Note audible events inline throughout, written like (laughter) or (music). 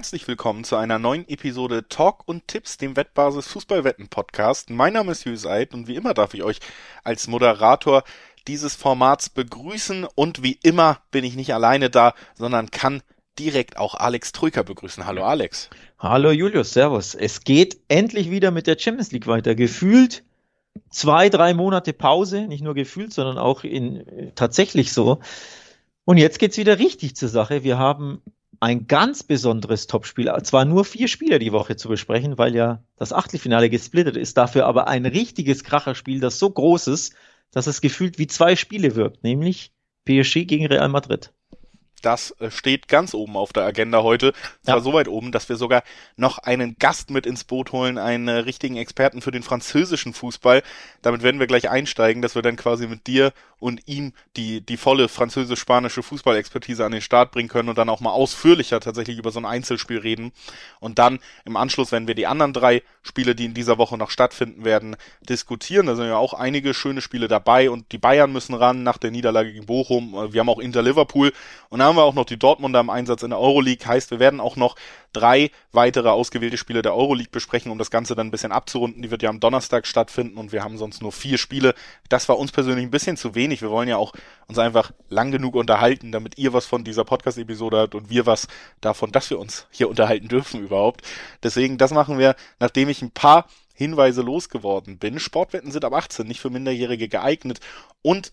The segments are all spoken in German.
herzlich willkommen zu einer neuen Episode Talk und Tipps, dem Wettbasis Fußballwetten Podcast. Mein Name ist Jus Eid und wie immer darf ich euch als Moderator dieses Formats begrüßen und wie immer bin ich nicht alleine da, sondern kann direkt auch Alex Trüker begrüßen. Hallo Alex. Hallo Julius, Servus. Es geht endlich wieder mit der Champions League weiter. Gefühlt zwei, drei Monate Pause, nicht nur gefühlt, sondern auch in tatsächlich so. Und jetzt geht's wieder richtig zur Sache. Wir haben ein ganz besonderes Topspiel. Zwar nur vier Spieler die Woche zu besprechen, weil ja das Achtelfinale gesplittet ist, dafür aber ein richtiges Kracherspiel, das so groß ist, dass es gefühlt wie zwei Spiele wirkt, nämlich PSG gegen Real Madrid. Das äh, steht ganz oben auf der Agenda heute. Zwar ja. so weit oben, dass wir sogar noch einen Gast mit ins Boot holen, einen äh, richtigen Experten für den französischen Fußball. Damit werden wir gleich einsteigen, dass wir dann quasi mit dir und ihm die, die volle französisch-spanische Fußballexpertise an den Start bringen können und dann auch mal ausführlicher tatsächlich über so ein Einzelspiel reden. Und dann im Anschluss werden wir die anderen drei Spiele, die in dieser Woche noch stattfinden werden, diskutieren. Da sind ja auch einige schöne Spiele dabei und die Bayern müssen ran nach der Niederlage gegen Bochum. Wir haben auch Inter Liverpool und dann haben wir auch noch die Dortmunder im Einsatz in der Euroleague. Heißt, wir werden auch noch drei weitere ausgewählte Spiele der Euroleague besprechen, um das Ganze dann ein bisschen abzurunden. Die wird ja am Donnerstag stattfinden und wir haben sonst nur vier Spiele. Das war uns persönlich ein bisschen zu wenig. Wir wollen ja auch uns einfach lang genug unterhalten, damit ihr was von dieser Podcast-Episode habt und wir was davon, dass wir uns hier unterhalten dürfen überhaupt. Deswegen, das machen wir, nachdem ich ein paar Hinweise losgeworden bin. Sportwetten sind ab 18 nicht für Minderjährige geeignet und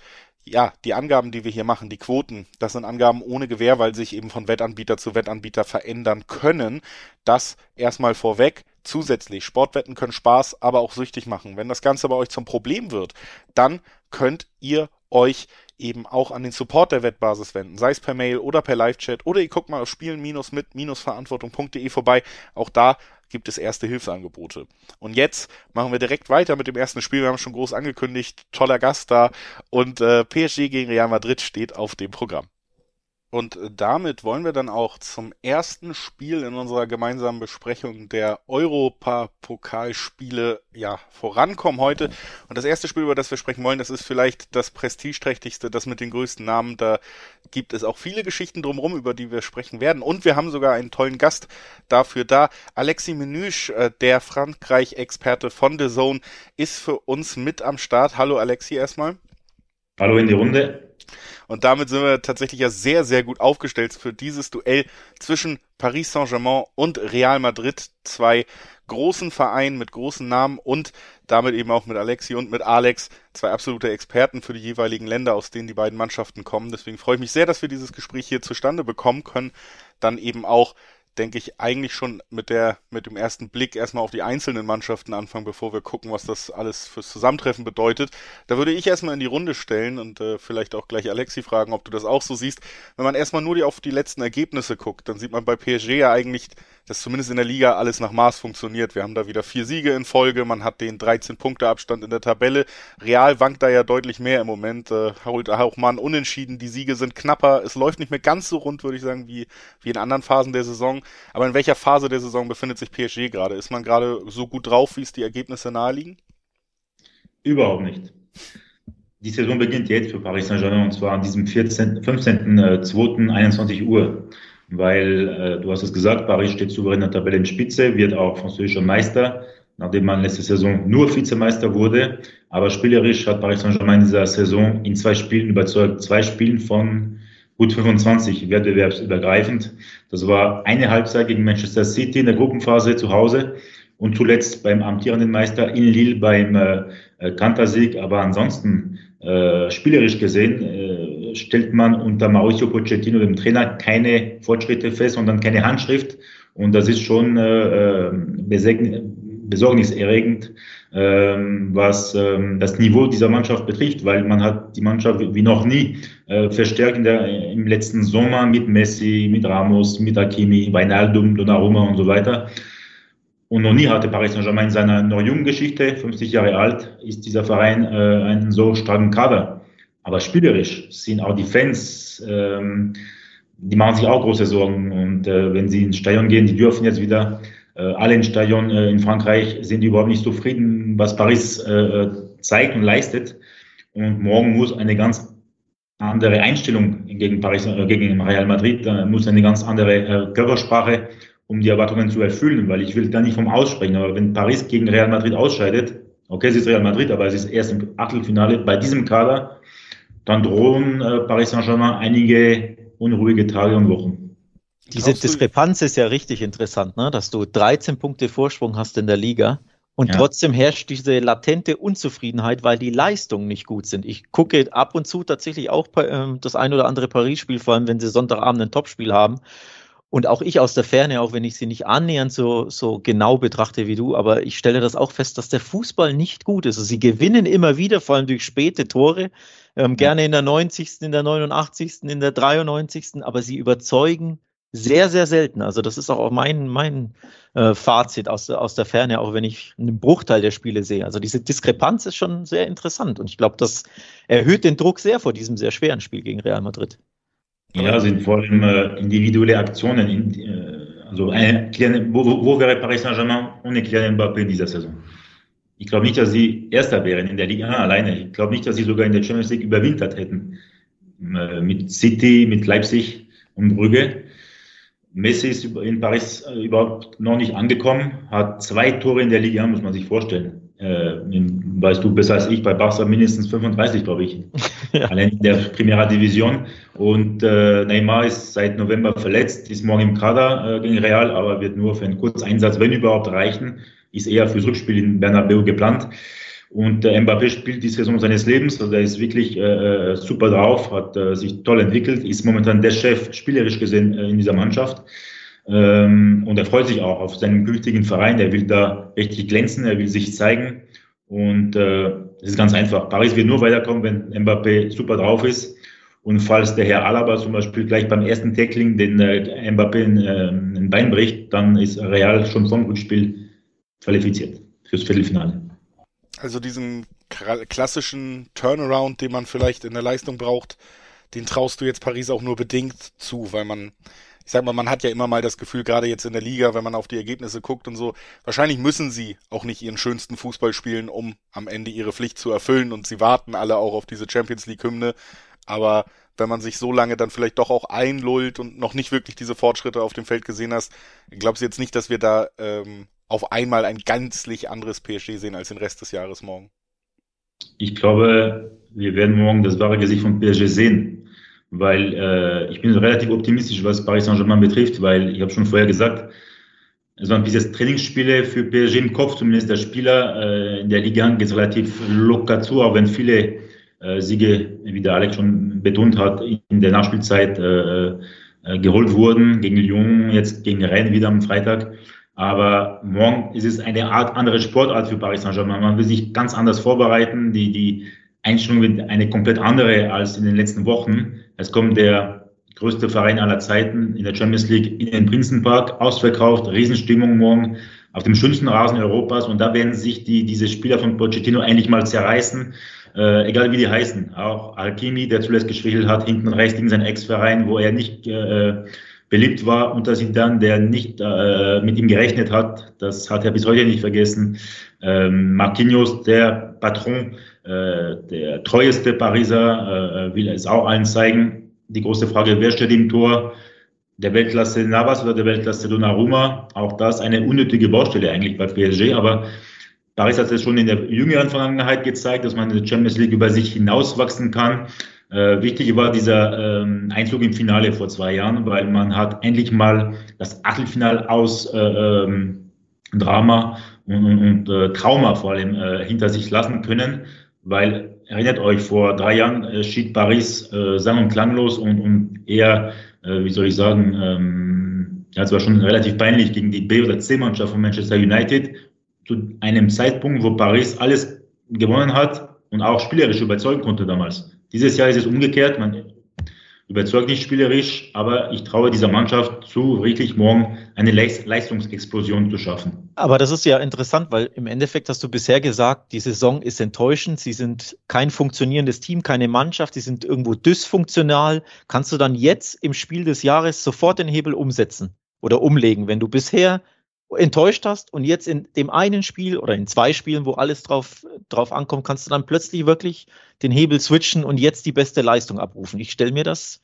ja, die Angaben, die wir hier machen, die Quoten, das sind Angaben ohne Gewähr, weil sich eben von Wettanbieter zu Wettanbieter verändern können. Das erstmal vorweg. Zusätzlich, Sportwetten können Spaß, aber auch süchtig machen. Wenn das Ganze bei euch zum Problem wird, dann könnt ihr euch eben auch an den Support der Wettbasis wenden, sei es per Mail oder per Live-Chat oder ihr guckt mal auf spielen-mit-verantwortung.de vorbei. Auch da gibt es erste Hilfsangebote. Und jetzt machen wir direkt weiter mit dem ersten Spiel. Wir haben schon groß angekündigt, toller Gast da und äh, PSG gegen Real Madrid steht auf dem Programm. Und damit wollen wir dann auch zum ersten Spiel in unserer gemeinsamen Besprechung der Europapokalspiele ja vorankommen heute. Und das erste Spiel, über das wir sprechen wollen, das ist vielleicht das prestigeträchtigste, das mit den größten Namen. Da gibt es auch viele Geschichten drumherum, über die wir sprechen werden. Und wir haben sogar einen tollen Gast dafür da. Alexi Menüsch, äh, der Frankreich-Experte von The Zone, ist für uns mit am Start. Hallo Alexi erstmal. Hallo in die Runde. Und damit sind wir tatsächlich ja sehr, sehr gut aufgestellt für dieses Duell zwischen Paris Saint-Germain und Real Madrid. Zwei großen Vereinen mit großen Namen und damit eben auch mit Alexi und mit Alex, zwei absolute Experten für die jeweiligen Länder, aus denen die beiden Mannschaften kommen. Deswegen freue ich mich sehr, dass wir dieses Gespräch hier zustande bekommen können. Dann eben auch denke ich, eigentlich schon mit der, mit dem ersten Blick erstmal auf die einzelnen Mannschaften anfangen, bevor wir gucken, was das alles fürs Zusammentreffen bedeutet. Da würde ich erstmal in die Runde stellen und äh, vielleicht auch gleich Alexi fragen, ob du das auch so siehst. Wenn man erstmal nur die, auf die letzten Ergebnisse guckt, dann sieht man bei PSG ja eigentlich dass zumindest in der Liga alles nach Maß funktioniert. Wir haben da wieder vier Siege in Folge, man hat den 13 Punkte Abstand in der Tabelle. Real wankt da ja deutlich mehr im Moment, äh, holt auch mal einen Unentschieden, die Siege sind knapper, es läuft nicht mehr ganz so rund, würde ich sagen, wie, wie in anderen Phasen der Saison. Aber in welcher Phase der Saison befindet sich PSG gerade? Ist man gerade so gut drauf, wie es die Ergebnisse naheliegen? Überhaupt nicht. Die Saison beginnt jetzt für Paris Saint-Germain und zwar an diesem 14, 15.02. 21 Uhr weil äh, du hast es gesagt, Paris steht souverän in der Tabellenspitze, wird auch französischer Meister, nachdem man letzte Saison nur Vizemeister wurde. Aber spielerisch hat Paris Saint-Germain in dieser Saison in zwei Spielen überzeugt, zwei Spielen von gut 25 wettbewerbsübergreifend. Das war eine Halbzeit gegen Manchester City in der Gruppenphase zu Hause und zuletzt beim amtierenden Meister in Lille beim äh, äh Kantersieg. Aber ansonsten äh, spielerisch gesehen äh, stellt man unter Mauricio Pochettino, dem Trainer, keine Fortschritte fest, sondern keine Handschrift. Und das ist schon äh, äh besorgniserregend, ähm, was ähm, das Niveau dieser Mannschaft betrifft, weil man hat die Mannschaft wie noch nie äh, verstärkt in der, im letzten Sommer mit Messi, mit Ramos, mit Hakimi, Weinaldum, Donnarumma und so weiter. Und noch nie hatte Paris Saint-Germain in seiner noch jungen Geschichte, 50 Jahre alt, ist dieser Verein äh, einen so starken Kader. Aber spielerisch sind auch die Fans, ähm, die machen sich auch große Sorgen. Und äh, wenn sie ins Stadion gehen, die dürfen jetzt wieder äh, alle ins Stadion äh, in Frankreich, sind die überhaupt nicht zufrieden, was Paris äh, zeigt und leistet. Und morgen muss eine ganz andere Einstellung gegen Paris, äh, gegen Real Madrid, muss eine ganz andere äh, Körpersprache um die Erwartungen zu erfüllen, weil ich will da nicht vom Aussprechen, aber wenn Paris gegen Real Madrid ausscheidet, okay, es ist Real Madrid, aber es ist erst im Achtelfinale bei diesem Kader, dann drohen äh, Paris Saint-Germain einige unruhige Tage und Wochen. Diese Diskrepanz ist ja richtig interessant, ne? dass du 13 Punkte Vorsprung hast in der Liga und ja. trotzdem herrscht diese latente Unzufriedenheit, weil die Leistungen nicht gut sind. Ich gucke ab und zu tatsächlich auch äh, das ein oder andere Paris-Spiel, vor allem wenn sie Sonntagabend ein Topspiel haben. Und auch ich aus der Ferne, auch wenn ich sie nicht annähernd so, so genau betrachte wie du, aber ich stelle das auch fest, dass der Fußball nicht gut ist. Also sie gewinnen immer wieder, vor allem durch späte Tore, ähm, gerne in der 90., in der 89., in der 93., aber sie überzeugen sehr, sehr selten. Also das ist auch mein, mein äh, Fazit aus, aus der Ferne, auch wenn ich einen Bruchteil der Spiele sehe. Also diese Diskrepanz ist schon sehr interessant und ich glaube, das erhöht den Druck sehr vor diesem sehr schweren Spiel gegen Real Madrid. Ja, sind vor allem äh, individuelle Aktionen. In, äh, also eine, wo, wo wäre Paris Saint-Germain ohne Kylian Mbappé in dieser Saison? Ich glaube nicht, dass sie Erster wären in der Liga alleine. Ich glaube nicht, dass sie sogar in der Champions League überwintert hätten. Äh, mit City, mit Leipzig und Brügge. Messi ist in Paris äh, überhaupt noch nicht angekommen, hat zwei Tore in der Liga, muss man sich vorstellen. Äh, weißt du besser als ich, bei Barca mindestens 35, glaube ich. (laughs) ja. Allein in der Primera Division. Und äh, Neymar ist seit November verletzt, ist morgen im Kader äh, gegen Real, aber wird nur für einen Kurzeinsatz, wenn überhaupt, reichen. Ist eher fürs Rückspiel in Bernabeu geplant. Und äh, Mbappé spielt die Saison seines Lebens, also er ist wirklich äh, äh, super drauf, hat äh, sich toll entwickelt, ist momentan der Chef spielerisch gesehen äh, in dieser Mannschaft. Ähm, und er freut sich auch auf seinen künftigen Verein. Er will da richtig glänzen, er will sich zeigen. Und äh, es ist ganz einfach. Paris wird nur weiterkommen, wenn Mbappé super drauf ist. Und falls der Herr Alaba zum Beispiel gleich beim ersten Tackling den äh, Mbappé ein, äh, ein Bein bricht, dann ist Real schon vom Rückspiel qualifiziert fürs Viertelfinale. Also diesen klassischen Turnaround, den man vielleicht in der Leistung braucht, den traust du jetzt Paris auch nur bedingt zu, weil man, ich sag mal, man hat ja immer mal das Gefühl, gerade jetzt in der Liga, wenn man auf die Ergebnisse guckt und so, wahrscheinlich müssen sie auch nicht ihren schönsten Fußball spielen, um am Ende ihre Pflicht zu erfüllen und sie warten alle auch auf diese Champions League Hymne, aber wenn man sich so lange dann vielleicht doch auch einlullt und noch nicht wirklich diese Fortschritte auf dem Feld gesehen hast, glaubst du jetzt nicht, dass wir da ähm, auf einmal ein ganzlich anderes PSG sehen als den Rest des Jahres morgen? Ich glaube, wir werden morgen das wahre Gesicht von PSG sehen, weil äh, ich bin relativ optimistisch, was Paris Saint-Germain betrifft, weil ich habe schon vorher gesagt, es waren bis jetzt Trainingsspiele für PSG im Kopf, zumindest der Spieler. Äh, in der Liga geht es relativ locker zu, auch wenn viele äh, Siege, wie der Alex schon betont hat, in der Nachspielzeit äh, äh, geholt wurden, gegen Lyon, jetzt gegen Rennes wieder am Freitag. Aber morgen ist es eine Art andere Sportart für Paris Saint-Germain. Man will sich ganz anders vorbereiten. Die, die Einstellung wird eine komplett andere als in den letzten Wochen. Es kommt der größte Verein aller Zeiten in der Champions League in den Prinzenpark, ausverkauft, Riesenstimmung morgen auf dem schönsten Rasen Europas. Und da werden sich die, diese Spieler von Pochettino endlich mal zerreißen, äh, egal wie die heißen. Auch Alkimi, der zuletzt geschwächelt hat, hinten rechts gegen seinen Ex-Verein, wo er nicht äh, beliebt war unter Zidane, der nicht äh, mit ihm gerechnet hat. Das hat er bis heute nicht vergessen. Ähm, Marquinhos, der Patron, der treueste Pariser, äh, will es auch allen zeigen. Die große Frage, wer steht im Tor? Der Weltklasse Navas oder der Weltklasse Donnarumma? Auch das eine unnötige Baustelle eigentlich bei PSG, aber Paris hat es schon in der jüngeren Vergangenheit gezeigt, dass man in der Champions League über sich hinauswachsen kann. Äh, wichtig war dieser ähm, Einzug im Finale vor zwei Jahren, weil man hat endlich mal das Achtelfinal aus äh, ähm, Drama und, und, und äh, Trauma vor allem äh, hinter sich lassen können, weil erinnert euch, vor drei Jahren äh, schied Paris äh, sang- und klanglos und, und eher, äh, wie soll ich sagen, ähm, ja, es war schon relativ peinlich gegen die B- oder C-Mannschaft von Manchester United, zu einem Zeitpunkt, wo Paris alles gewonnen hat und auch spielerisch überzeugen konnte damals. Dieses Jahr ist es umgekehrt. Man überzeugt nicht spielerisch, aber ich traue dieser Mannschaft zu, wirklich morgen eine Leistungsexplosion zu schaffen. Aber das ist ja interessant, weil im Endeffekt hast du bisher gesagt, die Saison ist enttäuschend. Sie sind kein funktionierendes Team, keine Mannschaft. Sie sind irgendwo dysfunktional. Kannst du dann jetzt im Spiel des Jahres sofort den Hebel umsetzen oder umlegen, wenn du bisher enttäuscht hast und jetzt in dem einen Spiel oder in zwei Spielen, wo alles drauf, drauf ankommt, kannst du dann plötzlich wirklich den Hebel switchen und jetzt die beste Leistung abrufen. Ich stelle mir das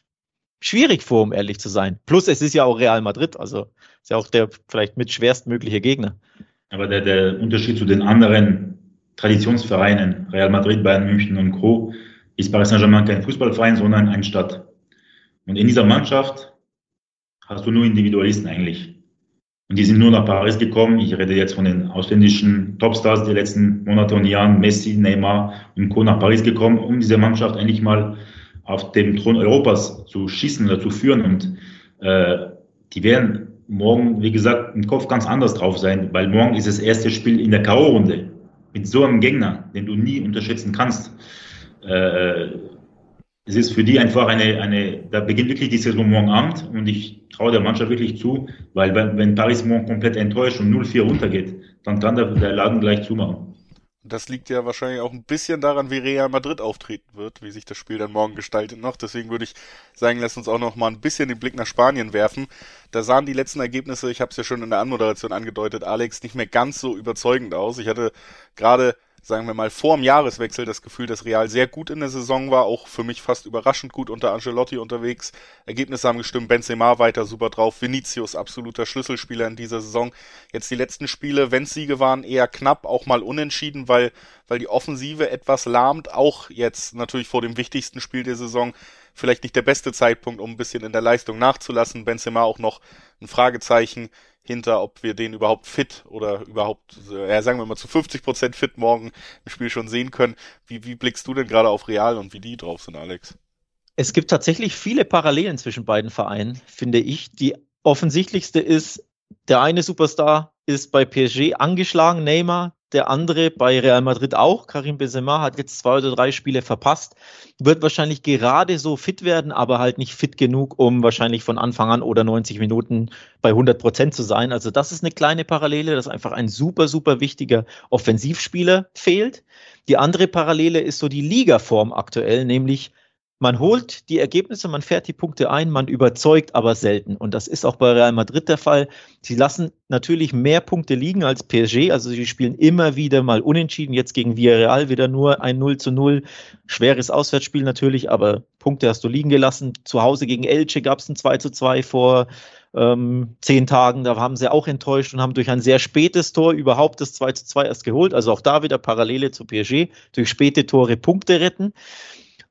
schwierig vor, um ehrlich zu sein. Plus es ist ja auch Real Madrid, also ist ja auch der vielleicht mit schwerstmögliche Gegner. Aber der, der Unterschied zu den anderen Traditionsvereinen, Real Madrid, Bayern München und Co., ist Paris Saint-Germain kein Fußballverein, sondern eine Stadt. Und in dieser Mannschaft hast du nur Individualisten eigentlich. Und die sind nur nach Paris gekommen. Ich rede jetzt von den ausländischen Topstars der letzten Monate und Jahren, Messi, Neymar und Co. nach Paris gekommen, um diese Mannschaft endlich mal auf dem Thron Europas zu schießen oder zu führen. Und äh, die werden morgen, wie gesagt, im Kopf ganz anders drauf sein, weil morgen ist das erste Spiel in der K.O.-Runde mit so einem Gegner, den du nie unterschätzen kannst. Äh, es ist für die einfach eine, eine, da beginnt wirklich die Saison morgen Abend und ich traue der Mannschaft wirklich zu, weil wenn, wenn Paris morgen komplett enttäuscht und 0-4 runtergeht, dann kann der, der Laden gleich zumachen. Das liegt ja wahrscheinlich auch ein bisschen daran, wie Real Madrid auftreten wird, wie sich das Spiel dann morgen gestaltet noch. Deswegen würde ich sagen, lass uns auch noch mal ein bisschen den Blick nach Spanien werfen. Da sahen die letzten Ergebnisse, ich habe es ja schon in der Anmoderation angedeutet, Alex, nicht mehr ganz so überzeugend aus. Ich hatte gerade sagen wir mal, vor dem Jahreswechsel das Gefühl, dass Real sehr gut in der Saison war, auch für mich fast überraschend gut unter Angelotti unterwegs. Ergebnisse haben gestimmt, Benzema weiter super drauf, Vinicius absoluter Schlüsselspieler in dieser Saison. Jetzt die letzten Spiele, wenn Siege waren, eher knapp, auch mal unentschieden, weil, weil die Offensive etwas lahmt, auch jetzt natürlich vor dem wichtigsten Spiel der Saison vielleicht nicht der beste Zeitpunkt, um ein bisschen in der Leistung nachzulassen. Benzema auch noch ein Fragezeichen hinter, ob wir den überhaupt fit oder überhaupt, ja, sagen wir mal zu 50 Prozent fit morgen im Spiel schon sehen können. Wie, wie blickst du denn gerade auf Real und wie die drauf sind, Alex? Es gibt tatsächlich viele Parallelen zwischen beiden Vereinen, finde ich. Die offensichtlichste ist, der eine Superstar ist bei PSG angeschlagen, Neymar, der andere bei Real Madrid auch. Karim Benzema hat jetzt zwei oder drei Spiele verpasst, wird wahrscheinlich gerade so fit werden, aber halt nicht fit genug, um wahrscheinlich von Anfang an oder 90 Minuten bei 100 Prozent zu sein. Also das ist eine kleine Parallele, dass einfach ein super, super wichtiger Offensivspieler fehlt. Die andere Parallele ist so die Ligaform aktuell, nämlich man holt die Ergebnisse, man fährt die Punkte ein, man überzeugt aber selten. Und das ist auch bei Real Madrid der Fall. Sie lassen natürlich mehr Punkte liegen als PSG. Also sie spielen immer wieder mal unentschieden. Jetzt gegen Villarreal wieder nur ein 0 zu 0. Schweres Auswärtsspiel natürlich, aber Punkte hast du liegen gelassen. Zu Hause gegen Elche gab es ein 2 zu 2 vor ähm, zehn Tagen. Da haben sie auch enttäuscht und haben durch ein sehr spätes Tor überhaupt das 2 zu 2 erst geholt. Also auch da wieder Parallele zu PSG. Durch späte Tore Punkte retten.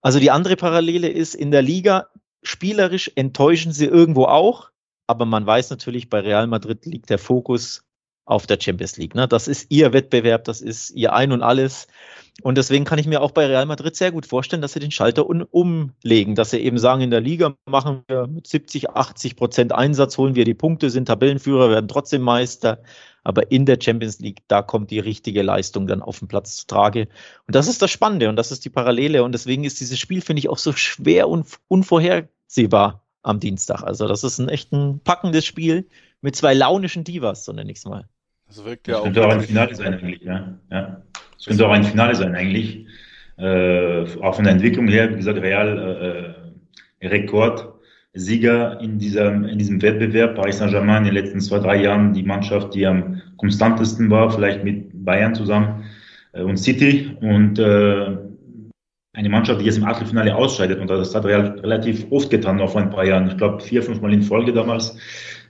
Also die andere Parallele ist, in der Liga spielerisch enttäuschen sie irgendwo auch, aber man weiß natürlich, bei Real Madrid liegt der Fokus auf der Champions League. Ne? Das ist ihr Wettbewerb, das ist ihr Ein und alles. Und deswegen kann ich mir auch bei Real Madrid sehr gut vorstellen, dass sie den Schalter umlegen, dass sie eben sagen, in der Liga machen wir mit 70, 80 Prozent Einsatz, holen wir die Punkte, sind Tabellenführer, werden trotzdem Meister. Aber in der Champions League, da kommt die richtige Leistung dann auf den Platz zu Trage. Und das ist das Spannende und das ist die Parallele. Und deswegen ist dieses Spiel, finde ich, auch so schwer und unvorhersehbar am Dienstag. Also das ist ein echt ein packendes Spiel mit zwei launischen Divas, so nenne ich es mal. Das wirkt ja das könnte auch ein Finale sein eigentlich, ja. ja. Das könnte auch ein Finale sein eigentlich. Äh, auch von der Entwicklung her, wie gesagt, Real äh, Rekord Sieger in, dieser, in diesem Wettbewerb. Paris Saint-Germain in den letzten zwei, drei Jahren die Mannschaft, die am konstantesten war, vielleicht mit Bayern zusammen äh, und City. Und äh, eine Mannschaft, die jetzt im Achtelfinale ausscheidet. Und das hat Real relativ oft getan, noch vor ein paar Jahren. Ich glaube, vier, fünf Mal in Folge damals.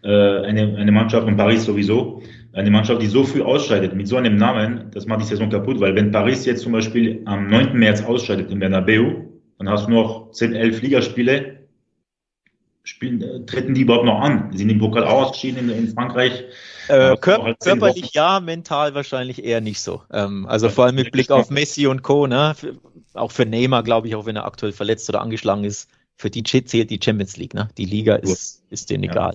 Äh, eine, eine Mannschaft und Paris sowieso. Eine Mannschaft, die so früh ausscheidet, mit so einem Namen, das macht die Saison kaputt. Weil wenn Paris jetzt zum Beispiel am 9. März ausscheidet in Bernabeu, dann hast du noch 10, 11 Ligaspiele spielen, äh, treten die überhaupt noch an? Sind im Pokal auch ausgeschieden in, in Frankreich. Äh, kör halt körperlich ja, mental wahrscheinlich eher nicht so. Ähm, also vor allem mit Blick auf Messi und Co. Ne? Für, auch für Neymar, glaube ich, auch wenn er aktuell verletzt oder angeschlagen ist, für die zählt die Champions League. Ne? Die Liga ist, ist denen ja. egal.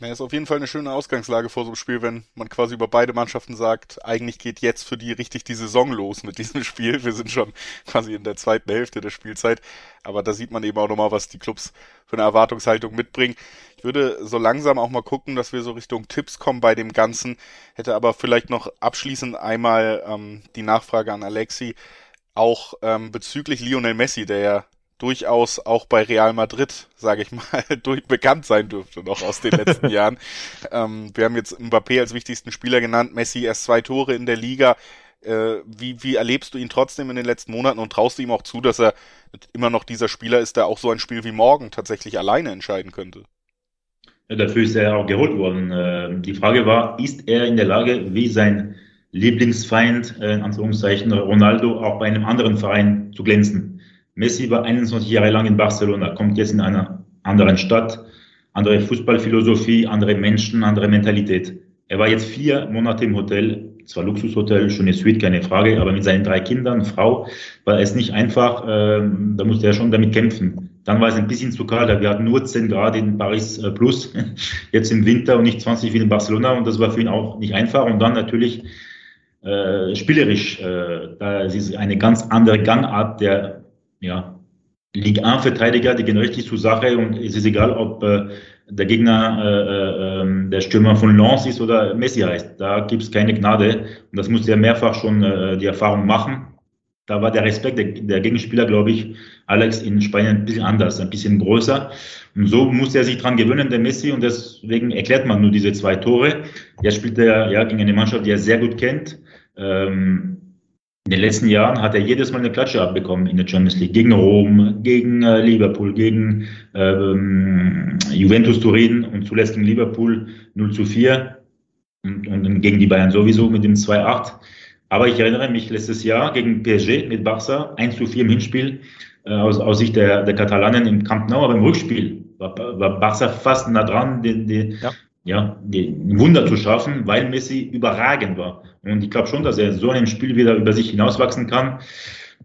Ja, ist auf jeden Fall eine schöne Ausgangslage vor so einem Spiel, wenn man quasi über beide Mannschaften sagt, eigentlich geht jetzt für die richtig die Saison los mit diesem (laughs) Spiel. Wir sind schon quasi in der zweiten Hälfte der Spielzeit. Aber da sieht man eben auch nochmal, was die Clubs für eine Erwartungshaltung mitbringen. Ich würde so langsam auch mal gucken, dass wir so Richtung Tipps kommen bei dem Ganzen. Hätte aber vielleicht noch abschließend einmal ähm, die Nachfrage an Alexi, auch ähm, bezüglich Lionel Messi, der ja durchaus auch bei Real Madrid, sage ich mal, (laughs) durch bekannt sein dürfte noch aus den letzten (laughs) Jahren. Ähm, wir haben jetzt Mbappé als wichtigsten Spieler genannt, Messi erst zwei Tore in der Liga. Äh, wie, wie erlebst du ihn trotzdem in den letzten Monaten und traust du ihm auch zu, dass er immer noch dieser Spieler ist, der auch so ein Spiel wie morgen tatsächlich alleine entscheiden könnte? Ja, dafür ist er auch geholt worden. Äh, die Frage war, ist er in der Lage, wie sein Lieblingsfeind, äh, in Anführungszeichen Ronaldo, auch bei einem anderen Verein zu glänzen? Messi war 21 Jahre lang in Barcelona, kommt jetzt in einer anderen Stadt, andere Fußballphilosophie, andere Menschen, andere Mentalität. Er war jetzt vier Monate im Hotel, zwar Luxushotel, schöne Suite, keine Frage, aber mit seinen drei Kindern, Frau, war es nicht einfach, äh, da musste er schon damit kämpfen. Dann war es ein bisschen zu kalt, wir hatten nur 10 Grad in Paris äh, plus, (laughs) jetzt im Winter und nicht 20 wie in Barcelona und das war für ihn auch nicht einfach und dann natürlich äh, spielerisch, äh, da ist eine ganz andere Gangart der ja, Ligue 1 Verteidiger, die gehen richtig zur Sache und es ist egal, ob äh, der Gegner äh, äh, der Stürmer von Lens ist oder Messi heißt. Da gibt es keine Gnade. Und das musste er mehrfach schon äh, die Erfahrung machen. Da war der Respekt der, der Gegenspieler, glaube ich, Alex in Spanien ein bisschen anders, ein bisschen größer. Und so musste er sich dran gewöhnen, der Messi, und deswegen erklärt man nur diese zwei Tore. Jetzt spielt er ja gegen eine Mannschaft, die er sehr gut kennt. Ähm, in den letzten Jahren hat er jedes Mal eine Klatsche abbekommen in der Champions League. Gegen Rom, gegen äh, Liverpool, gegen ähm, Juventus Turin und zuletzt gegen Liverpool 0 zu 4 und, und gegen die Bayern sowieso mit dem 2-8. Aber ich erinnere mich letztes Jahr gegen PSG mit Barca 1 zu 4 im Hinspiel äh, aus, aus Sicht der, der Katalanen im Camp Nou, aber im Rückspiel war, war Barca fast nah dran, den, den, ja ja, ein Wunder zu schaffen, weil Messi überragend war. Und ich glaube schon, dass er so einem Spiel wieder über sich hinauswachsen kann.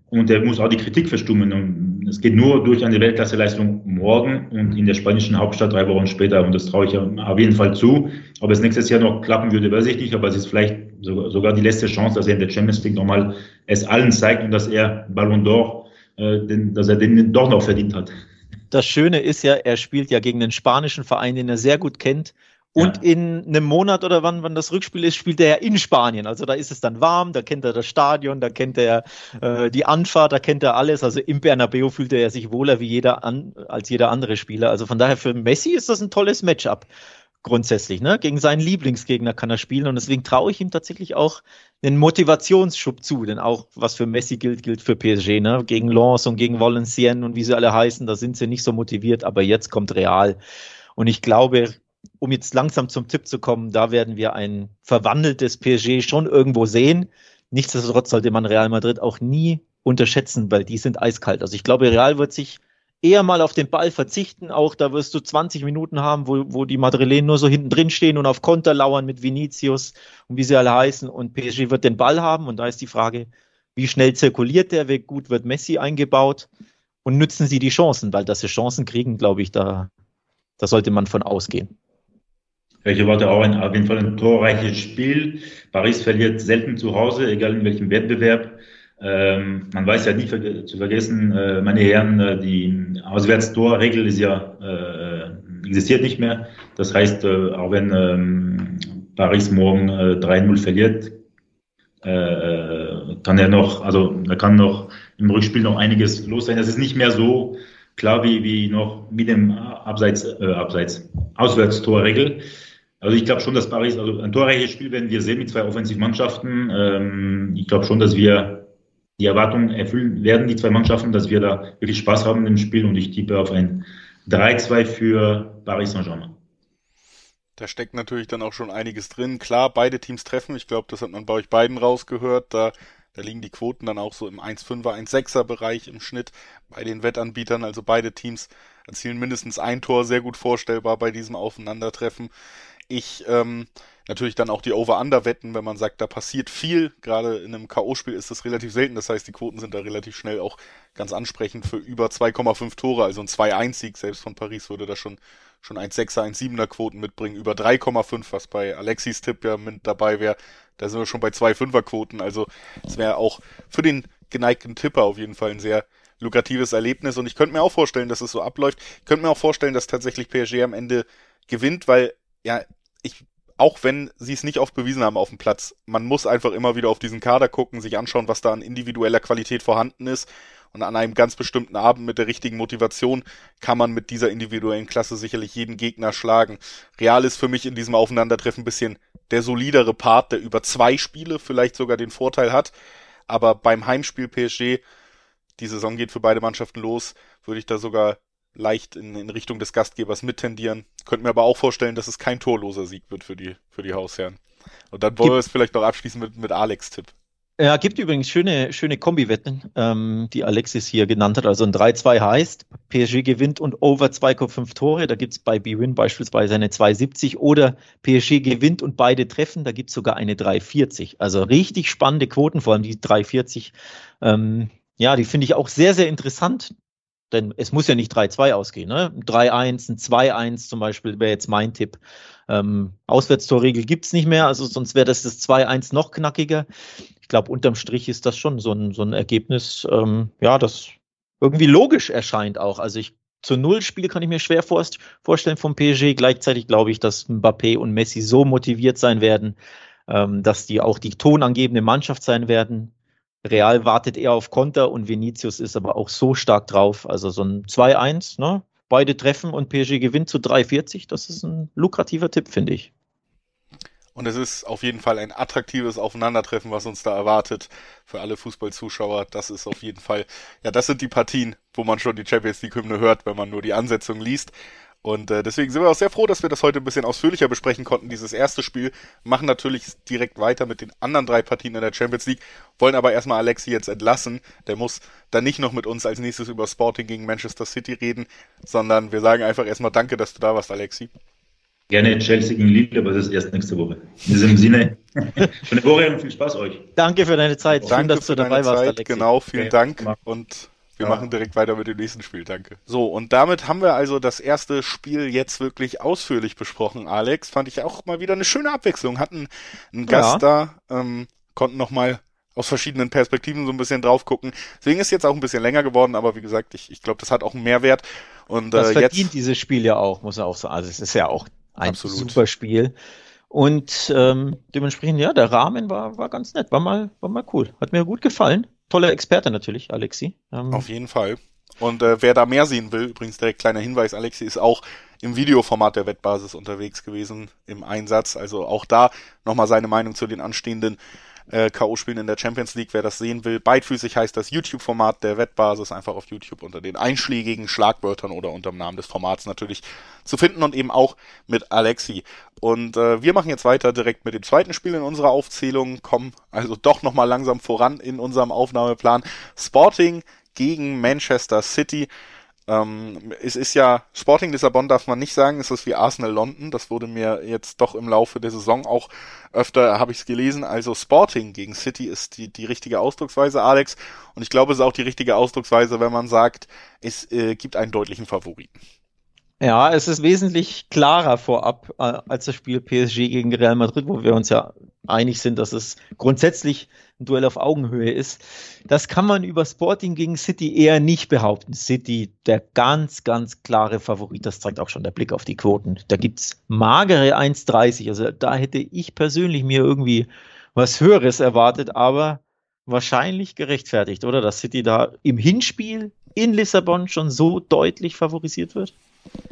Und er muss auch die Kritik verstummen. Und es geht nur durch eine Weltklasseleistung morgen und in der spanischen Hauptstadt drei Wochen später. Und das traue ich auf jeden Fall zu. Ob es nächstes Jahr noch klappen würde, weiß ich nicht. Aber es ist vielleicht sogar die letzte Chance, dass er in der Champions League nochmal es allen zeigt und dass er Ballon d'Or, äh, dass er den doch noch verdient hat. Das Schöne ist ja, er spielt ja gegen einen spanischen Verein, den er sehr gut kennt und ja. in einem Monat oder wann, wann das Rückspiel ist, spielt er ja in Spanien. Also da ist es dann warm, da kennt er das Stadion, da kennt er äh, die Anfahrt, da kennt er alles. Also im Bernabeu fühlt er sich wohler wie jeder an, als jeder andere Spieler. Also von daher für Messi ist das ein tolles Matchup grundsätzlich. Ne? Gegen seinen Lieblingsgegner kann er spielen und deswegen traue ich ihm tatsächlich auch einen Motivationsschub zu. Denn auch was für Messi gilt, gilt für PSG. Ne? Gegen Lens und gegen Valenciennes und wie sie alle heißen, da sind sie nicht so motiviert, aber jetzt kommt Real. Und ich glaube, um jetzt langsam zum Tipp zu kommen, da werden wir ein verwandeltes PSG schon irgendwo sehen. Nichtsdestotrotz sollte man Real Madrid auch nie unterschätzen, weil die sind eiskalt. Also ich glaube, Real wird sich eher mal auf den Ball verzichten. Auch da wirst du 20 Minuten haben, wo, wo die Madrilenen nur so hinten drin stehen und auf Konter lauern mit Vinicius und wie sie alle heißen. Und PSG wird den Ball haben. Und da ist die Frage, wie schnell zirkuliert der, wie gut wird Messi eingebaut und nützen sie die Chancen, weil dass sie Chancen kriegen, glaube ich, da, da sollte man von ausgehen. Ich erwarte auch ein, auf jeden Fall ein torreiches Spiel. Paris verliert selten zu Hause, egal in welchem Wettbewerb. Ähm, man weiß ja nie ver zu vergessen, äh, meine Herren, äh, die Auswärtstorregel ist ja äh, existiert nicht mehr. Das heißt, äh, auch wenn ähm, Paris morgen äh, 3-0 verliert, äh, kann er noch, also da kann noch im Rückspiel noch einiges los sein. Das ist nicht mehr so klar wie, wie noch mit dem Abseits, äh, Abseits Auswärtstorregel. Also ich glaube schon, dass Paris, also ein torreiches Spiel werden wir sehen mit zwei Offensivmannschaften. Ähm, ich glaube schon, dass wir die Erwartungen erfüllen werden, die zwei Mannschaften, dass wir da wirklich Spaß haben im Spiel und ich tippe auf ein 3-2 für Paris Saint-Germain. Da steckt natürlich dann auch schon einiges drin. Klar, beide Teams treffen. Ich glaube, das hat man bei euch beiden rausgehört. Da, da liegen die Quoten dann auch so im 1-5er, 1-6er Bereich im Schnitt bei den Wettanbietern. Also beide Teams erzielen mindestens ein Tor, sehr gut vorstellbar bei diesem Aufeinandertreffen ich ähm, natürlich dann auch die Over-Under-Wetten, wenn man sagt, da passiert viel. Gerade in einem K.O.-Spiel ist das relativ selten. Das heißt, die Quoten sind da relativ schnell auch ganz ansprechend für über 2,5 Tore. Also ein 2-1-Sieg selbst von Paris würde da schon, schon 1,6er, 1,7er Quoten mitbringen. Über 3,5, was bei Alexis Tipp ja mit dabei wäre. Da sind wir schon bei 2,5er Quoten. Also es wäre auch für den geneigten Tipper auf jeden Fall ein sehr lukratives Erlebnis. Und ich könnte mir auch vorstellen, dass es so abläuft. Ich könnte mir auch vorstellen, dass tatsächlich PSG am Ende gewinnt, weil ja, ich, auch wenn sie es nicht oft bewiesen haben auf dem Platz, man muss einfach immer wieder auf diesen Kader gucken, sich anschauen, was da an individueller Qualität vorhanden ist. Und an einem ganz bestimmten Abend mit der richtigen Motivation kann man mit dieser individuellen Klasse sicherlich jeden Gegner schlagen. Real ist für mich in diesem Aufeinandertreffen ein bisschen der solidere Part, der über zwei Spiele vielleicht sogar den Vorteil hat. Aber beim Heimspiel PSG, die Saison geht für beide Mannschaften los, würde ich da sogar leicht in, in Richtung des Gastgebers mittendieren. Könnte mir aber auch vorstellen, dass es kein torloser Sieg wird für die, für die Hausherren. Und dann wollen wir es vielleicht noch abschließen mit, mit Alex Tipp. Ja, gibt übrigens schöne, schöne Kombi-Wetten, ähm, die Alexis hier genannt hat. Also ein 3-2 heißt, PSG gewinnt und over 2,5 Tore. Da gibt's bei B-Win beispielsweise eine 2,70 oder PSG gewinnt und beide treffen. Da gibt's sogar eine 3,40. Also richtig spannende Quoten, vor allem die 3,40. Ähm, ja, die finde ich auch sehr, sehr interessant. Denn es muss ja nicht 3-2 ausgehen. Ne? 3-1, ein 2-1 zum Beispiel wäre jetzt mein Tipp. Ähm, Auswärtstorregel gibt's nicht mehr, also sonst wäre das das 2-1 noch knackiger. Ich glaube, unterm Strich ist das schon so ein, so ein Ergebnis, ähm, ja, das irgendwie logisch erscheint auch. Also ich zu Null Spiel kann ich mir schwer vorstellen vom PSG. Gleichzeitig glaube ich, dass Mbappé und Messi so motiviert sein werden, ähm, dass die auch die tonangebende Mannschaft sein werden. Real wartet eher auf Konter und Vinicius ist aber auch so stark drauf. Also so ein 2-1, ne? Beide treffen und PSG gewinnt zu 3,40. Das ist ein lukrativer Tipp, finde ich. Und es ist auf jeden Fall ein attraktives Aufeinandertreffen, was uns da erwartet für alle Fußballzuschauer. Das ist auf jeden Fall, ja, das sind die Partien, wo man schon die Champions League Hymne hört, wenn man nur die Ansetzung liest. Und äh, deswegen sind wir auch sehr froh, dass wir das heute ein bisschen ausführlicher besprechen konnten, dieses erste Spiel. Machen natürlich direkt weiter mit den anderen drei Partien in der Champions League, wollen aber erstmal Alexi jetzt entlassen. Der muss dann nicht noch mit uns als nächstes über Sporting gegen Manchester City reden, sondern wir sagen einfach erstmal Danke, dass du da warst, Alexi. Gerne Chelsea gegen Lille, aber das ist erst nächste Woche. In diesem Sinne, (laughs) schöne Woche und viel Spaß euch. Danke für deine Zeit. Danke Schön, dass du dabei warst, Alexi. Genau, vielen okay. Dank und wir ja. machen direkt weiter mit dem nächsten Spiel, danke. So, und damit haben wir also das erste Spiel jetzt wirklich ausführlich besprochen, Alex. Fand ich auch mal wieder eine schöne Abwechslung. Hatten einen Gast ja. da, ähm, konnten nochmal aus verschiedenen Perspektiven so ein bisschen drauf gucken. Deswegen ist jetzt auch ein bisschen länger geworden, aber wie gesagt, ich, ich glaube, das hat auch einen Mehrwert. Und das äh, verdient jetzt, dieses Spiel ja auch, muss er auch sagen. Also es ist ja auch ein absolut. super Spiel. Und ähm, dementsprechend, ja, der Rahmen war, war ganz nett, war mal, war mal cool. Hat mir gut gefallen toller Experte natürlich, Alexi. Ähm, Auf jeden Fall. Und äh, wer da mehr sehen will, übrigens direkt kleiner Hinweis, Alexi ist auch im Videoformat der Wettbasis unterwegs gewesen im Einsatz. Also auch da nochmal seine Meinung zu den anstehenden äh, K.O.-Spielen in der Champions League. Wer das sehen will, beidfüßig heißt das YouTube-Format der Wettbasis, einfach auf YouTube unter den einschlägigen Schlagwörtern oder unter dem Namen des Formats natürlich zu finden und eben auch mit Alexi. Und äh, wir machen jetzt weiter direkt mit dem zweiten Spiel in unserer Aufzählung, kommen also doch nochmal langsam voran in unserem Aufnahmeplan. Sporting gegen Manchester City. Ähm, es ist ja, Sporting Lissabon darf man nicht sagen, es ist wie Arsenal London. Das wurde mir jetzt doch im Laufe der Saison auch öfter, habe ich es gelesen. Also Sporting gegen City ist die, die richtige Ausdrucksweise, Alex. Und ich glaube, es ist auch die richtige Ausdrucksweise, wenn man sagt, es äh, gibt einen deutlichen Favoriten. Ja, es ist wesentlich klarer vorab äh, als das Spiel PSG gegen Real Madrid, wo wir uns ja einig sind, dass es grundsätzlich ein Duell auf Augenhöhe ist. Das kann man über Sporting gegen City eher nicht behaupten. City, der ganz, ganz klare Favorit, das zeigt auch schon der Blick auf die Quoten. Da gibt's magere 1,30. Also da hätte ich persönlich mir irgendwie was Höheres erwartet, aber wahrscheinlich gerechtfertigt, oder? Dass City da im Hinspiel in Lissabon schon so deutlich favorisiert wird?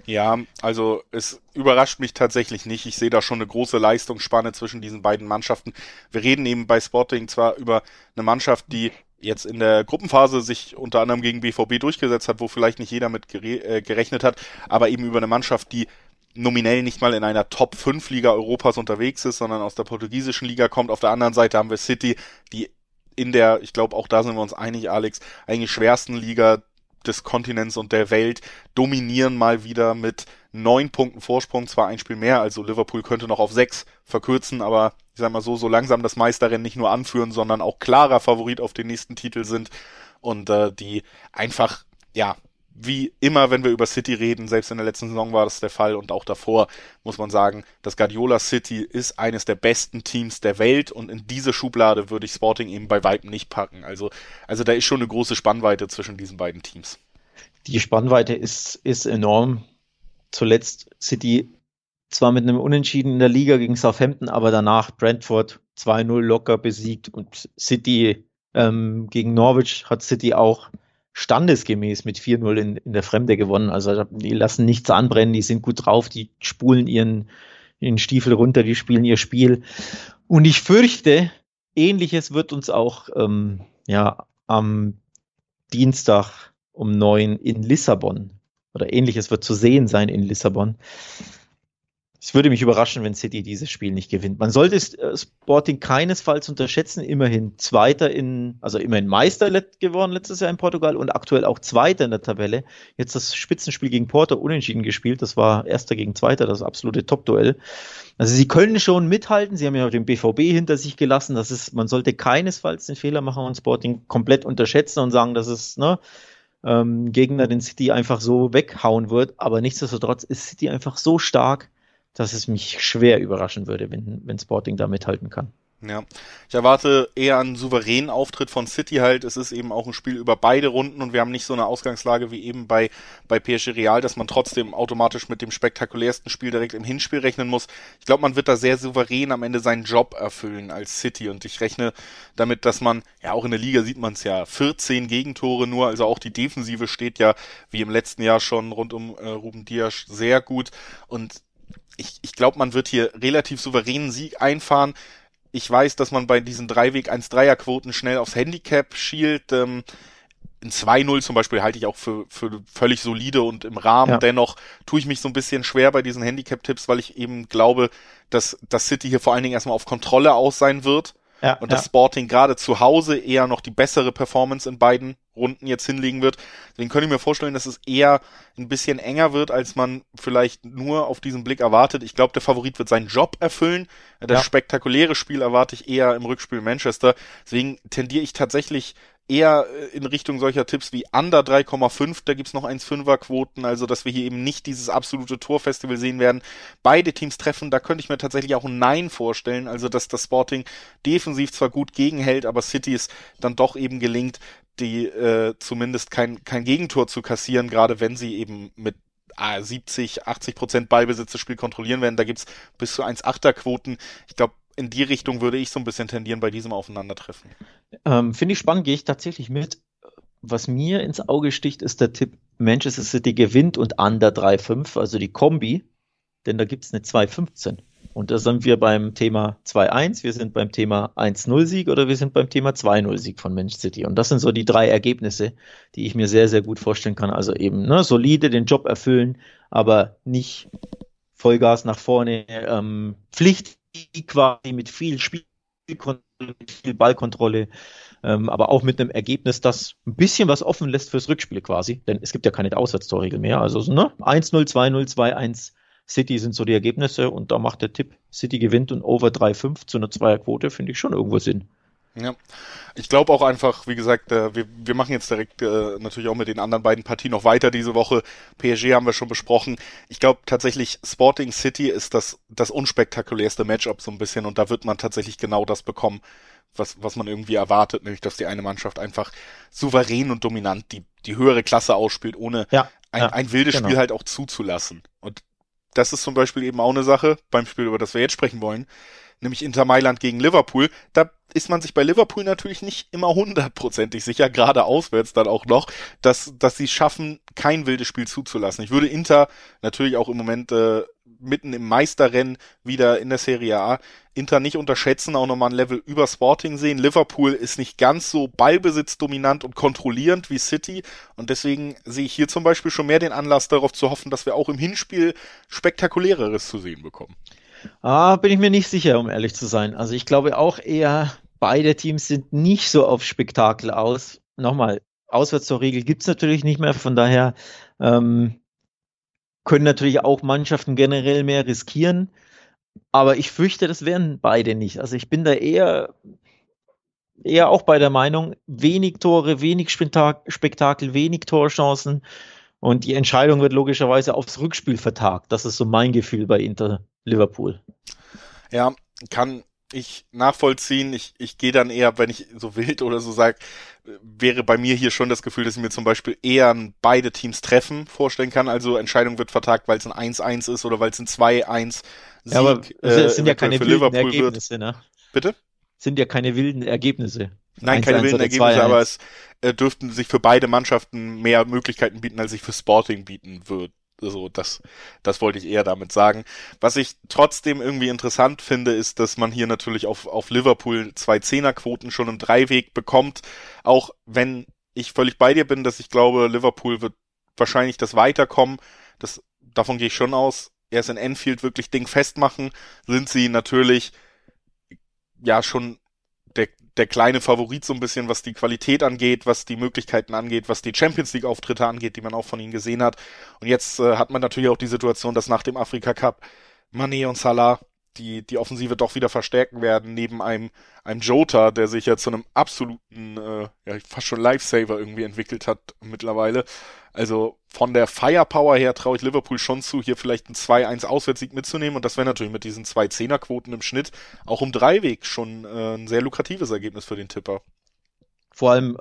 Ja, also es überrascht mich tatsächlich nicht. Ich sehe da schon eine große Leistungsspanne zwischen diesen beiden Mannschaften. Wir reden eben bei Sporting zwar über eine Mannschaft, die jetzt in der Gruppenphase sich unter anderem gegen BVB durchgesetzt hat, wo vielleicht nicht jeder mit äh, gerechnet hat, aber eben über eine Mannschaft, die nominell nicht mal in einer Top 5 Liga Europas unterwegs ist, sondern aus der portugiesischen Liga kommt. Auf der anderen Seite haben wir City, die in der, ich glaube, auch da sind wir uns einig, Alex, eigentlich schwersten Liga des Kontinents und der Welt dominieren mal wieder mit neun Punkten Vorsprung, zwar ein Spiel mehr, also Liverpool könnte noch auf sechs verkürzen, aber ich sag mal so, so langsam das Meisterrennen nicht nur anführen, sondern auch klarer Favorit auf den nächsten Titel sind und äh, die einfach, ja, wie immer, wenn wir über City reden, selbst in der letzten Saison war das der Fall und auch davor, muss man sagen, das Guardiola City ist eines der besten Teams der Welt und in diese Schublade würde ich Sporting eben bei Weitem nicht packen. Also, also da ist schon eine große Spannweite zwischen diesen beiden Teams. Die Spannweite ist, ist enorm. Zuletzt City zwar mit einem Unentschieden in der Liga gegen Southampton, aber danach Brentford 2-0 locker besiegt und City ähm, gegen Norwich hat City auch standesgemäß mit 4-0 in, in der Fremde gewonnen. Also die lassen nichts anbrennen, die sind gut drauf, die spulen ihren, den Stiefel runter, die spielen ihr Spiel. Und ich fürchte, ähnliches wird uns auch ähm, ja, am Dienstag um neun in Lissabon oder ähnliches wird zu sehen sein in Lissabon. Es würde mich überraschen, wenn City dieses Spiel nicht gewinnt. Man sollte äh, Sporting keinesfalls unterschätzen. Immerhin Zweiter in, also immerhin Meister geworden letztes Jahr in Portugal und aktuell auch Zweiter in der Tabelle. Jetzt das Spitzenspiel gegen Porto unentschieden gespielt. Das war Erster gegen Zweiter, das absolute Top-Duell. Also sie können schon mithalten. Sie haben ja auch den BVB hinter sich gelassen. Das ist, man sollte keinesfalls den Fehler machen und Sporting komplett unterschätzen und sagen, dass es, ne, ähm, Gegner den City einfach so weghauen wird. Aber nichtsdestotrotz ist City einfach so stark, dass es mich schwer überraschen würde, wenn, wenn Sporting da mithalten kann. Ja, ich erwarte eher einen souveränen Auftritt von City halt. Es ist eben auch ein Spiel über beide Runden und wir haben nicht so eine Ausgangslage wie eben bei, bei PSG Real, dass man trotzdem automatisch mit dem spektakulärsten Spiel direkt im Hinspiel rechnen muss. Ich glaube, man wird da sehr souverän am Ende seinen Job erfüllen als City und ich rechne damit, dass man, ja auch in der Liga sieht man es ja, 14 Gegentore nur, also auch die Defensive steht ja wie im letzten Jahr schon rund um äh, Ruben Dias sehr gut und ich, ich glaube, man wird hier relativ souveränen Sieg einfahren. Ich weiß, dass man bei diesen Dreiweg 1-3er-Quoten schnell aufs Handicap schielt. Ähm, ein 2-0 zum Beispiel halte ich auch für, für völlig solide und im Rahmen. Ja. Dennoch tue ich mich so ein bisschen schwer bei diesen Handicap-Tipps, weil ich eben glaube, dass das City hier vor allen Dingen erstmal auf Kontrolle aus sein wird. Ja, und das Sporting gerade zu Hause eher noch die bessere Performance in beiden Runden jetzt hinlegen wird. Deswegen könnte ich mir vorstellen, dass es eher ein bisschen enger wird, als man vielleicht nur auf diesen Blick erwartet. Ich glaube, der Favorit wird seinen Job erfüllen. Das ja. spektakuläre Spiel erwarte ich eher im Rückspiel Manchester. Deswegen tendiere ich tatsächlich eher äh, in Richtung solcher Tipps wie Under 3,5, da gibt's noch 1,5er Quoten, also dass wir hier eben nicht dieses absolute Torfestival sehen werden. Beide Teams treffen, da könnte ich mir tatsächlich auch ein Nein vorstellen, also dass das Sporting defensiv zwar gut gegenhält, aber City es dann doch eben gelingt, die äh, zumindest kein, kein Gegentor zu kassieren, gerade wenn sie eben mit 70, 80 Prozent Ballbesitz das Spiel kontrollieren werden. Da gibt's bis zu 1,8er Quoten. Ich glaube, in die Richtung würde ich so ein bisschen tendieren bei diesem Aufeinandertreffen. Ähm, Finde ich spannend, gehe ich tatsächlich mit. Was mir ins Auge sticht, ist der Tipp Manchester City gewinnt und under 3,5, also die Kombi, denn da gibt es eine 2,15. Und da sind wir beim Thema 2-1, wir sind beim Thema 1-0-Sieg oder wir sind beim Thema 2-0-Sieg von Manchester City. Und das sind so die drei Ergebnisse, die ich mir sehr, sehr gut vorstellen kann. Also eben ne, solide den Job erfüllen, aber nicht Vollgas nach vorne, ähm, Pflicht quasi mit viel Spielkontrolle, mit viel Ballkontrolle, ähm, aber auch mit einem Ergebnis, das ein bisschen was offen lässt fürs Rückspiel quasi, denn es gibt ja keine Auswärtstorregel mehr. Also ne, 1-0, 2-0, 2-1 City sind so die Ergebnisse und da macht der Tipp City gewinnt und Over 3-5 zu einer Zweierquote, finde ich schon irgendwo Sinn. Ja, ich glaube auch einfach, wie gesagt, äh, wir, wir machen jetzt direkt äh, natürlich auch mit den anderen beiden Partien noch weiter diese Woche. PSG haben wir schon besprochen. Ich glaube tatsächlich, Sporting City ist das, das unspektakulärste Matchup so ein bisschen und da wird man tatsächlich genau das bekommen, was, was man irgendwie erwartet, nämlich dass die eine Mannschaft einfach souverän und dominant die, die höhere Klasse ausspielt, ohne ja, ein, ja, ein wildes genau. Spiel halt auch zuzulassen. Und das ist zum Beispiel eben auch eine Sache beim Spiel, über das wir jetzt sprechen wollen nämlich Inter Mailand gegen Liverpool. Da ist man sich bei Liverpool natürlich nicht immer hundertprozentig sicher, gerade auswärts dann auch noch, dass, dass sie schaffen, kein wildes Spiel zuzulassen. Ich würde Inter natürlich auch im Moment äh, mitten im Meisterrennen wieder in der Serie A Inter nicht unterschätzen, auch nochmal ein Level über Sporting sehen. Liverpool ist nicht ganz so ballbesitzdominant und kontrollierend wie City und deswegen sehe ich hier zum Beispiel schon mehr den Anlass darauf zu hoffen, dass wir auch im Hinspiel spektakuläreres zu sehen bekommen. Ah, bin ich mir nicht sicher, um ehrlich zu sein. Also ich glaube auch eher, beide Teams sind nicht so auf Spektakel aus. Nochmal, auswärts zur Regel gibt es natürlich nicht mehr, von daher ähm, können natürlich auch Mannschaften generell mehr riskieren. Aber ich fürchte, das werden beide nicht. Also ich bin da eher, eher auch bei der Meinung, wenig Tore, wenig Spektakel, wenig Torchancen. Und die Entscheidung wird logischerweise aufs Rückspiel vertagt. Das ist so mein Gefühl bei Inter Liverpool. Ja, kann ich nachvollziehen. Ich, ich gehe dann eher, wenn ich so wild oder so sage, wäre bei mir hier schon das Gefühl, dass ich mir zum Beispiel eher beide Teams treffen vorstellen kann. Also Entscheidung wird vertagt, weil es ein 1-1 ist oder weil es ein 2-1 Sieg ja, aber es sind äh, ja keine wilden Liverpool Ergebnisse, ne? Bitte? Sind ja keine wilden Ergebnisse. Nein, keine wilden Ergebnisse, aber es äh, dürften sich für beide Mannschaften mehr Möglichkeiten bieten, als sich für Sporting bieten wird So, das, das wollte ich eher damit sagen. Was ich trotzdem irgendwie interessant finde, ist, dass man hier natürlich auf, auf Liverpool zwei Zehnerquoten schon im Dreiweg bekommt. Auch wenn ich völlig bei dir bin, dass ich glaube, Liverpool wird wahrscheinlich das Weiterkommen. Das, davon gehe ich schon aus. Erst in Enfield wirklich Ding festmachen, sind sie natürlich ja schon der, der kleine Favorit so ein bisschen, was die Qualität angeht, was die Möglichkeiten angeht, was die Champions League Auftritte angeht, die man auch von ihnen gesehen hat. Und jetzt äh, hat man natürlich auch die Situation, dass nach dem Afrika Cup Mané und Salah die, die Offensive doch wieder verstärken werden, neben einem, einem Jota, der sich ja zu einem absoluten, äh, ja, fast schon Lifesaver irgendwie entwickelt hat mittlerweile. Also von der Firepower her traue ich Liverpool schon zu, hier vielleicht einen 2-1 Auswärtssieg mitzunehmen. Und das wäre natürlich mit diesen zwei Zehnerquoten im Schnitt auch um Dreiweg schon äh, ein sehr lukratives Ergebnis für den Tipper. Vor allem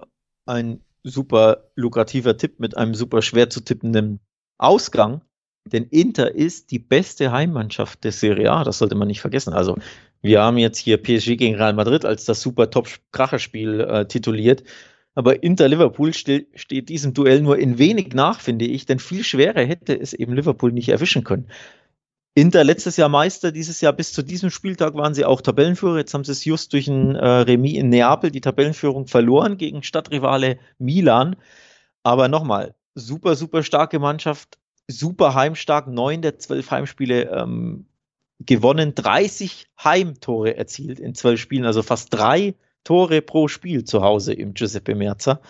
ein super lukrativer Tipp mit einem super schwer zu tippenden Ausgang. Denn Inter ist die beste Heimmannschaft der Serie A, das sollte man nicht vergessen. Also wir haben jetzt hier PSG gegen Real Madrid als das super Top-Kracherspiel äh, tituliert. Aber Inter Liverpool steht, steht diesem Duell nur in wenig nach, finde ich, denn viel schwerer hätte es eben Liverpool nicht erwischen können. Inter letztes Jahr Meister, dieses Jahr bis zu diesem Spieltag waren sie auch Tabellenführer. Jetzt haben sie es just durch ein äh, Remis in Neapel die Tabellenführung verloren gegen Stadtrivale Milan. Aber nochmal, super, super starke Mannschaft, super heimstark, neun der zwölf Heimspiele ähm, gewonnen, 30 Heimtore erzielt in zwölf Spielen, also fast drei Tore pro Spiel zu Hause im Giuseppe Merza.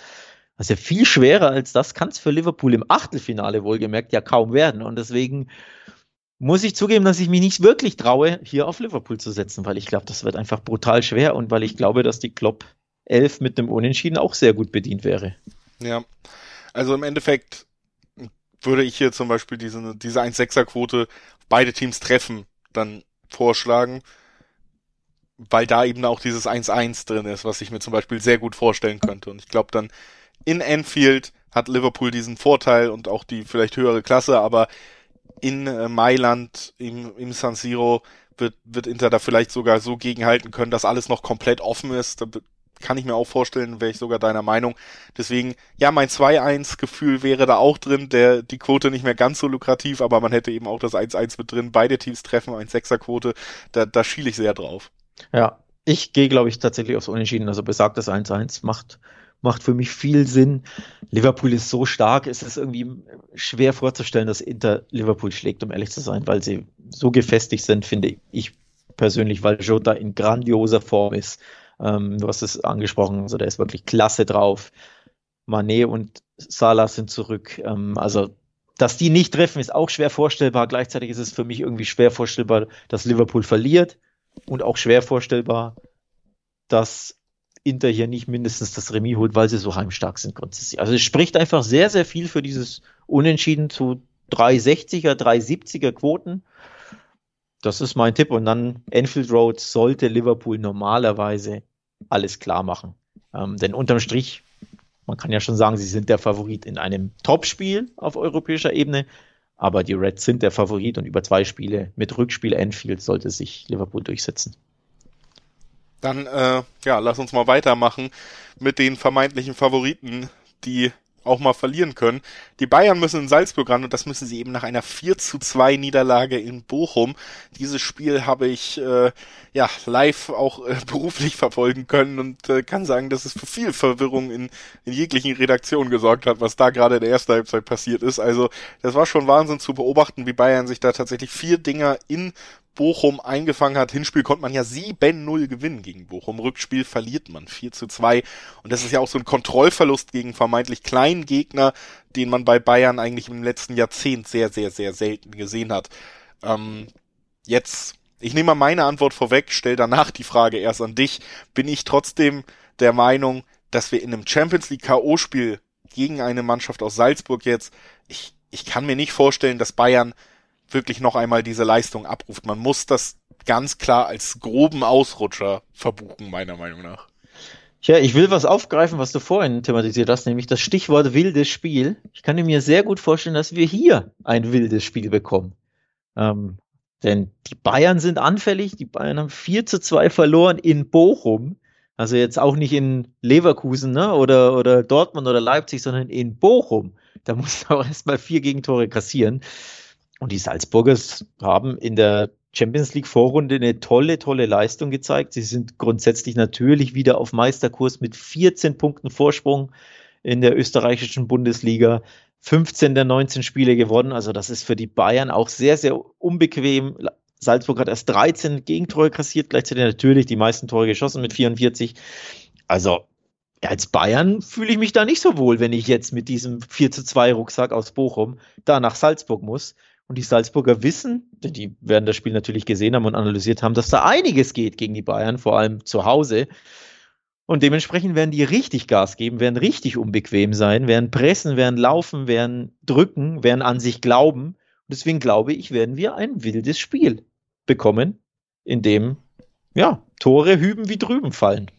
Also viel schwerer als das kann es für Liverpool im Achtelfinale wohlgemerkt ja kaum werden. Und deswegen muss ich zugeben, dass ich mich nicht wirklich traue, hier auf Liverpool zu setzen, weil ich glaube, das wird einfach brutal schwer und weil ich glaube, dass die Klopp 11 mit dem Unentschieden auch sehr gut bedient wäre. Ja, also im Endeffekt würde ich hier zum Beispiel diese, diese 1-6er-Quote beide Teams treffen dann vorschlagen weil da eben auch dieses 1-1 drin ist, was ich mir zum Beispiel sehr gut vorstellen könnte. Und ich glaube dann in Enfield hat Liverpool diesen Vorteil und auch die vielleicht höhere Klasse, aber in äh, Mailand, im, im San Siro wird, wird Inter da vielleicht sogar so gegenhalten können, dass alles noch komplett offen ist. Da kann ich mir auch vorstellen, wäre ich sogar deiner Meinung. Deswegen, ja, mein 2-1-Gefühl wäre da auch drin, der, die Quote nicht mehr ganz so lukrativ, aber man hätte eben auch das 1-1 mit drin. Beide Teams treffen, 1-6er-Quote, da, da schiele ich sehr drauf. Ja, ich gehe, glaube ich, tatsächlich aufs Unentschieden. Also besagtes 1-1 macht, macht für mich viel Sinn. Liverpool ist so stark, es ist irgendwie schwer vorzustellen, dass Inter Liverpool schlägt, um ehrlich zu sein, weil sie so gefestigt sind, finde ich persönlich, weil Jota in grandioser Form ist. Ähm, du hast es angesprochen, also der ist wirklich klasse drauf. Manet und Salah sind zurück. Ähm, also dass die nicht treffen, ist auch schwer vorstellbar. Gleichzeitig ist es für mich irgendwie schwer vorstellbar, dass Liverpool verliert und auch schwer vorstellbar, dass Inter hier nicht mindestens das Remis holt, weil sie so heimstark sind grundsätzlich. Also es spricht einfach sehr, sehr viel für dieses Unentschieden zu 360er, 370er Quoten. Das ist mein Tipp. Und dann Enfield Road sollte Liverpool normalerweise alles klar machen. Ähm, denn unterm Strich, man kann ja schon sagen, sie sind der Favorit in einem Topspiel auf europäischer Ebene. Aber die Reds sind der Favorit und über zwei Spiele mit Rückspiel Enfield sollte sich Liverpool durchsetzen. Dann, äh, ja, lass uns mal weitermachen mit den vermeintlichen Favoriten, die auch mal verlieren können. Die Bayern müssen in Salzburg ran und das müssen sie eben nach einer 4 zu 2 Niederlage in Bochum. Dieses Spiel habe ich äh, ja live auch äh, (laughs) beruflich verfolgen können und äh, kann sagen, dass es für viel Verwirrung in, in jeglichen Redaktionen gesorgt hat, was da gerade in der ersten Halbzeit passiert ist. Also das war schon Wahnsinn zu beobachten, wie Bayern sich da tatsächlich vier Dinger in Bochum eingefangen hat. Hinspiel konnte man ja 7-0 gewinnen gegen Bochum. Rückspiel verliert man 4 zu 2. Und das ist ja auch so ein Kontrollverlust gegen vermeintlich kleinen Gegner, den man bei Bayern eigentlich im letzten Jahrzehnt sehr, sehr, sehr selten gesehen hat. Ähm, jetzt, ich nehme mal meine Antwort vorweg, stell danach die Frage erst an dich. Bin ich trotzdem der Meinung, dass wir in einem Champions League K.O.-Spiel gegen eine Mannschaft aus Salzburg jetzt, ich, ich kann mir nicht vorstellen, dass Bayern wirklich noch einmal diese Leistung abruft. Man muss das ganz klar als groben Ausrutscher verbuchen, meiner Meinung nach. Ja, ich will was aufgreifen, was du vorhin thematisiert hast, nämlich das Stichwort wildes Spiel. Ich kann mir sehr gut vorstellen, dass wir hier ein wildes Spiel bekommen. Ähm, denn die Bayern sind anfällig. Die Bayern haben 4 zu 2 verloren in Bochum. Also jetzt auch nicht in Leverkusen ne? oder, oder Dortmund oder Leipzig, sondern in Bochum. da musst du (laughs) auch erstmal vier Gegentore kassieren. Und die Salzburgers haben in der Champions League Vorrunde eine tolle, tolle Leistung gezeigt. Sie sind grundsätzlich natürlich wieder auf Meisterkurs mit 14 Punkten Vorsprung in der österreichischen Bundesliga. 15 der 19 Spiele gewonnen. Also das ist für die Bayern auch sehr, sehr unbequem. Salzburg hat erst 13 Gegentore kassiert, gleichzeitig natürlich die meisten Tore geschossen mit 44. Also als Bayern fühle ich mich da nicht so wohl, wenn ich jetzt mit diesem 4 zu 2 Rucksack aus Bochum da nach Salzburg muss. Und die Salzburger wissen, denn die werden das Spiel natürlich gesehen haben und analysiert haben, dass da einiges geht gegen die Bayern, vor allem zu Hause. Und dementsprechend werden die richtig Gas geben, werden richtig unbequem sein, werden pressen, werden laufen, werden drücken, werden an sich glauben. Und deswegen glaube ich, werden wir ein wildes Spiel bekommen, in dem ja, Tore hüben wie drüben fallen.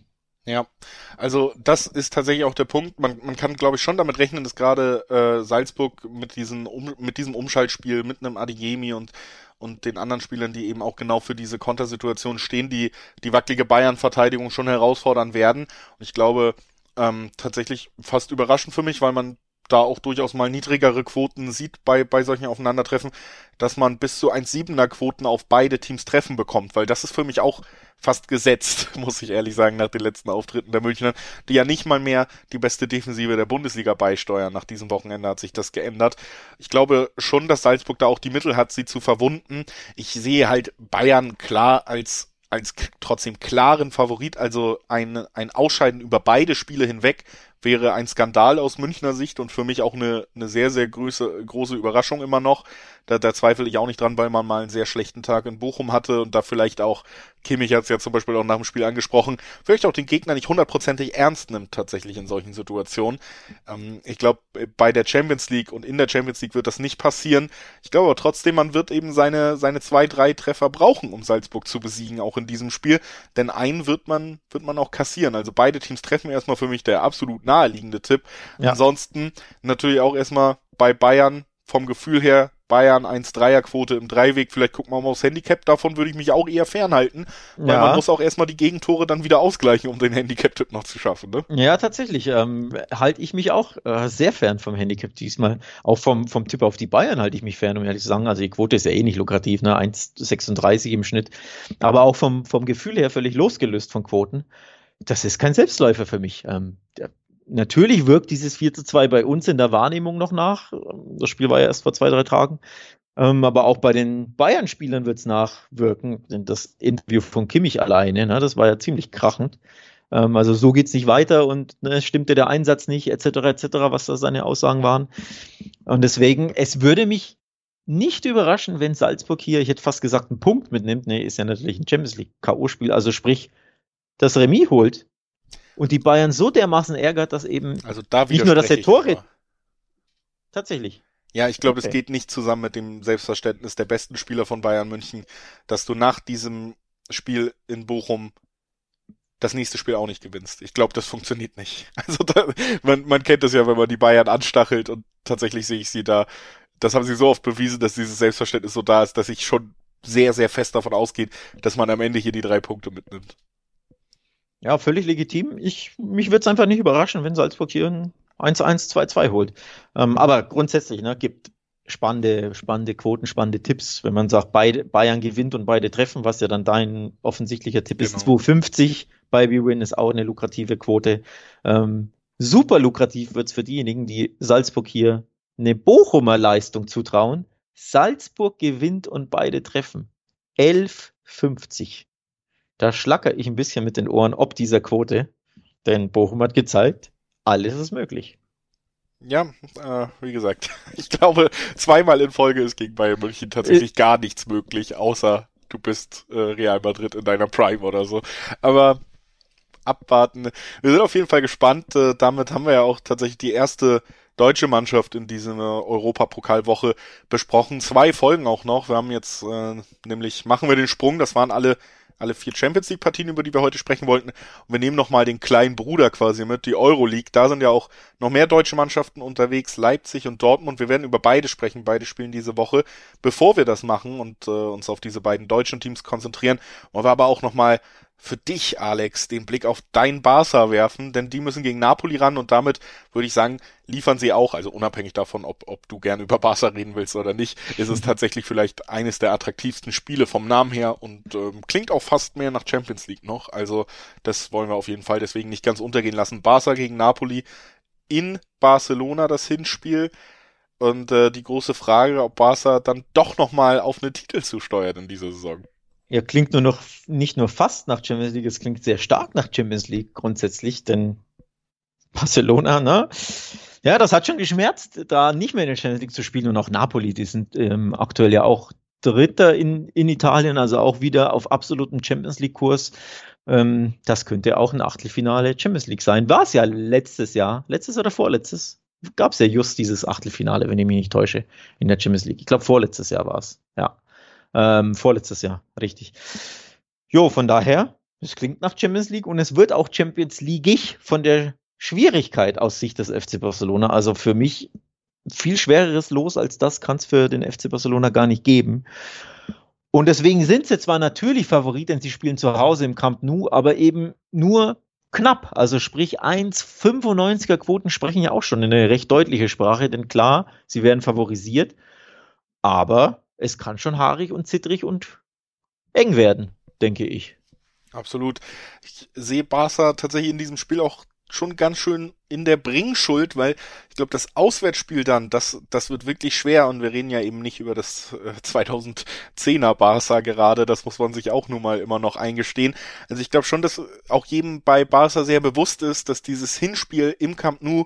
Ja, also das ist tatsächlich auch der Punkt. Man, man kann, glaube ich, schon damit rechnen, dass gerade äh, Salzburg mit, diesen um, mit diesem Umschaltspiel, mit einem Adeyemi und, und den anderen Spielern, die eben auch genau für diese Kontersituation stehen, die die wackelige Bayern-Verteidigung schon herausfordern werden. Und ich glaube, ähm, tatsächlich fast überraschend für mich, weil man da auch durchaus mal niedrigere Quoten sieht bei, bei solchen Aufeinandertreffen, dass man bis zu 1,7er Quoten auf beide Teams treffen bekommt, weil das ist für mich auch fast gesetzt, (laughs) muss ich ehrlich sagen, nach den letzten Auftritten der Münchner, die ja nicht mal mehr die beste Defensive der Bundesliga beisteuern. Nach diesem Wochenende hat sich das geändert. Ich glaube schon, dass Salzburg da auch die Mittel hat, sie zu verwunden. Ich sehe halt Bayern klar als als trotzdem klaren Favorit, also ein, ein Ausscheiden über beide Spiele hinweg wäre ein Skandal aus Münchner Sicht und für mich auch eine, eine sehr, sehr große, große Überraschung immer noch. Da, da zweifle ich auch nicht dran, weil man mal einen sehr schlechten Tag in Bochum hatte und da vielleicht auch, Kimmich hat es ja zum Beispiel auch nach dem Spiel angesprochen, vielleicht auch den Gegner nicht hundertprozentig ernst nimmt tatsächlich in solchen Situationen. Ähm, ich glaube, bei der Champions League und in der Champions League wird das nicht passieren. Ich glaube aber trotzdem, man wird eben seine, seine zwei, drei Treffer brauchen, um Salzburg zu besiegen, auch in diesem Spiel. Denn einen wird man, wird man auch kassieren. Also beide Teams treffen erstmal für mich der absolut naheliegende Tipp. Ja. Ansonsten natürlich auch erstmal bei Bayern vom Gefühl her Bayern 1-3er-Quote im Dreiweg. Vielleicht gucken wir mal aufs Handicap. Davon würde ich mich auch eher fernhalten. Weil ja. man muss auch erstmal die Gegentore dann wieder ausgleichen, um den Handicap-Tipp noch zu schaffen. Ne? Ja, tatsächlich. Ähm, halte ich mich auch äh, sehr fern vom Handicap diesmal. Auch vom, vom Tipp auf die Bayern halte ich mich fern, um ehrlich zu sagen. Also die Quote ist ja eh nicht lukrativ, ne? 1,36 im Schnitt. Aber auch vom, vom Gefühl her völlig losgelöst von Quoten. Das ist kein Selbstläufer für mich. Ähm, Natürlich wirkt dieses 4 zu 2 bei uns in der Wahrnehmung noch nach. Das Spiel war ja erst vor zwei, drei Tagen. Ähm, aber auch bei den Bayern-Spielern wird es nachwirken. Denn das Interview von Kimmich alleine, ne, das war ja ziemlich krachend. Ähm, also so geht es nicht weiter und ne, stimmte der Einsatz nicht, etc., etc., was da seine Aussagen waren. Und deswegen, es würde mich nicht überraschen, wenn Salzburg hier, ich hätte fast gesagt, einen Punkt mitnimmt. Nee, ist ja natürlich ein Champions League K.O.-Spiel, also sprich, das Remis holt und die Bayern so dermaßen ärgert, dass eben also da nicht nur, dass der Tore tatsächlich. Ja, ich glaube, okay. das geht nicht zusammen mit dem Selbstverständnis der besten Spieler von Bayern München, dass du nach diesem Spiel in Bochum das nächste Spiel auch nicht gewinnst. Ich glaube, das funktioniert nicht. (laughs) Also da, man, man kennt es ja, wenn man die Bayern anstachelt und tatsächlich sehe ich sie da. Das haben sie so oft bewiesen, dass dieses Selbstverständnis so da ist, dass ich schon sehr, sehr fest davon ausgehe, dass man am Ende hier die drei Punkte mitnimmt. Ja, völlig legitim. Ich, mich würde es einfach nicht überraschen, wenn Salzburg hier ein 1-1, 2-2 holt. Ähm, aber grundsätzlich, ne, gibt spannende, spannende Quoten, spannende Tipps, wenn man sagt, beide, Bayern gewinnt und beide treffen, was ja dann dein offensichtlicher Tipp genau. ist. 2,50 bei B-Win ist auch eine lukrative Quote. Ähm, super lukrativ wird's für diejenigen, die Salzburg hier eine Bochumer Leistung zutrauen. Salzburg gewinnt und beide treffen. 11,50. Da schlacker ich ein bisschen mit den Ohren ob dieser Quote, denn Bochum hat gezeigt, alles ist möglich. Ja, äh, wie gesagt, (laughs) ich glaube, zweimal in Folge ist gegen Bayern München tatsächlich äh, gar nichts möglich, außer du bist äh, Real Madrid in deiner Prime oder so. Aber abwarten. Wir sind auf jeden Fall gespannt. Äh, damit haben wir ja auch tatsächlich die erste deutsche Mannschaft in dieser Europapokalwoche besprochen. Zwei Folgen auch noch. Wir haben jetzt äh, nämlich, machen wir den Sprung, das waren alle alle vier Champions League Partien, über die wir heute sprechen wollten. Und wir nehmen nochmal den kleinen Bruder quasi mit, die Euroleague. Da sind ja auch noch mehr deutsche Mannschaften unterwegs, Leipzig und Dortmund. Wir werden über beide sprechen. Beide spielen diese Woche. Bevor wir das machen und äh, uns auf diese beiden deutschen Teams konzentrieren, wollen wir aber auch nochmal für dich, Alex, den Blick auf dein Barca werfen, denn die müssen gegen Napoli ran und damit würde ich sagen, liefern sie auch, also unabhängig davon, ob, ob du gerne über Barca reden willst oder nicht, ist es (laughs) tatsächlich vielleicht eines der attraktivsten Spiele vom Namen her und ähm, klingt auch fast mehr nach Champions League noch. Also das wollen wir auf jeden Fall deswegen nicht ganz untergehen lassen. Barca gegen Napoli in Barcelona das Hinspiel. Und äh, die große Frage, ob Barca dann doch nochmal auf eine Titel zusteuert in dieser Saison. Ja, klingt nur noch nicht nur fast nach Champions League, es klingt sehr stark nach Champions League grundsätzlich, denn Barcelona, ne? Ja, das hat schon geschmerzt, da nicht mehr in der Champions League zu spielen und auch Napoli, die sind ähm, aktuell ja auch Dritter in, in Italien, also auch wieder auf absolutem Champions League-Kurs. Ähm, das könnte auch ein Achtelfinale Champions League sein. War es ja letztes Jahr, letztes oder vorletztes? Gab es ja just dieses Achtelfinale, wenn ich mich nicht täusche, in der Champions League. Ich glaube, vorletztes Jahr war es. Ja. Ähm, vorletztes Jahr, richtig. Jo, von daher, es klingt nach Champions League und es wird auch Champions League von der Schwierigkeit aus Sicht des FC Barcelona. Also für mich viel schwereres Los als das kann es für den FC Barcelona gar nicht geben. Und deswegen sind sie zwar natürlich Favorit, denn sie spielen zu Hause im Camp Nou, aber eben nur knapp. Also sprich 1,95er Quoten sprechen ja auch schon eine recht deutliche Sprache, denn klar, sie werden favorisiert, aber es kann schon haarig und zittrig und eng werden, denke ich. Absolut. Ich sehe Barca tatsächlich in diesem Spiel auch schon ganz schön in der Bringschuld, weil ich glaube, das Auswärtsspiel dann, das, das wird wirklich schwer und wir reden ja eben nicht über das äh, 2010er Barca gerade, das muss man sich auch nun mal immer noch eingestehen. Also ich glaube schon, dass auch jedem bei Barca sehr bewusst ist, dass dieses Hinspiel im Camp Nou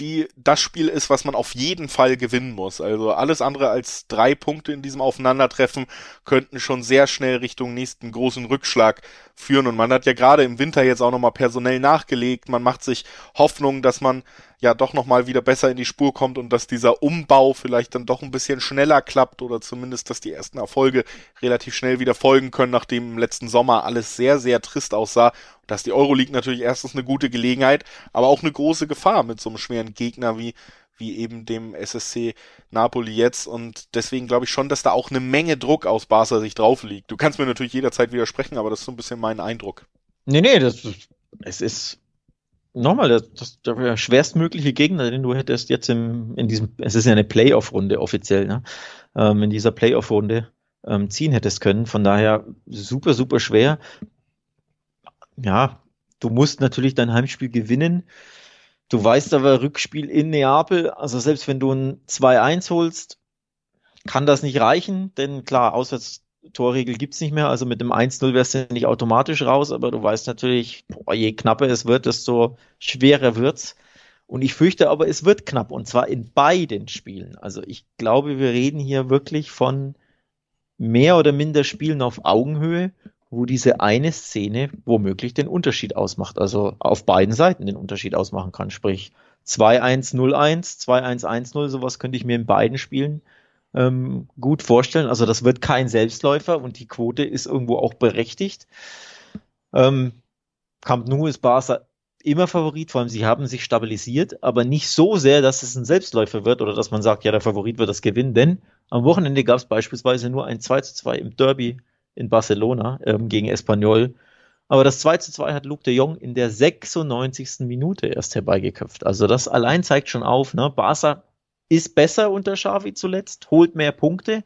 die das Spiel ist, was man auf jeden Fall gewinnen muss. Also alles andere als drei Punkte in diesem Aufeinandertreffen könnten schon sehr schnell Richtung nächsten großen Rückschlag führen. Und man hat ja gerade im Winter jetzt auch nochmal personell nachgelegt. Man macht sich Hoffnung, dass man ja doch nochmal wieder besser in die Spur kommt und dass dieser Umbau vielleicht dann doch ein bisschen schneller klappt oder zumindest, dass die ersten Erfolge relativ schnell wieder folgen können, nachdem im letzten Sommer alles sehr, sehr trist aussah. Dass die Euroleague natürlich erstens eine gute Gelegenheit, aber auch eine große Gefahr mit so einem schweren Gegner wie wie eben dem SSC Napoli jetzt. Und deswegen glaube ich schon, dass da auch eine Menge Druck aus Barca sich drauf liegt. Du kannst mir natürlich jederzeit widersprechen, aber das ist so ein bisschen mein Eindruck. Nee, nee, das, es ist nochmal das, das der schwerstmögliche Gegner, den du hättest jetzt im, in diesem, es ist ja eine Playoff-Runde offiziell, ne? Ähm, in dieser Playoff-Runde ähm, ziehen hättest können. Von daher super, super schwer. Ja, du musst natürlich dein Heimspiel gewinnen. Du weißt aber, Rückspiel in Neapel, also selbst wenn du ein 2-1 holst, kann das nicht reichen, denn klar, Auswärtstorregel gibt's nicht mehr, also mit dem 1-0 wärst du nicht automatisch raus, aber du weißt natürlich, boah, je knapper es wird, desto schwerer wird's. Und ich fürchte aber, es wird knapp, und zwar in beiden Spielen. Also ich glaube, wir reden hier wirklich von mehr oder minder Spielen auf Augenhöhe wo diese eine Szene womöglich den Unterschied ausmacht, also auf beiden Seiten den Unterschied ausmachen kann. Sprich 2-1-0-1, 2-1-1-0, sowas könnte ich mir in beiden Spielen ähm, gut vorstellen. Also das wird kein Selbstläufer und die Quote ist irgendwo auch berechtigt. Ähm, Camp Nou ist Barca immer Favorit, vor allem sie haben sich stabilisiert, aber nicht so sehr, dass es ein Selbstläufer wird oder dass man sagt, ja, der Favorit wird das gewinnen, denn am Wochenende gab es beispielsweise nur ein 2 zu 2 im Derby in Barcelona ähm, gegen Espanyol. Aber das 2 zu 2 hat Luke de Jong in der 96. Minute erst herbeigeköpft. Also das allein zeigt schon auf, ne? Barca ist besser unter Xavi zuletzt, holt mehr Punkte,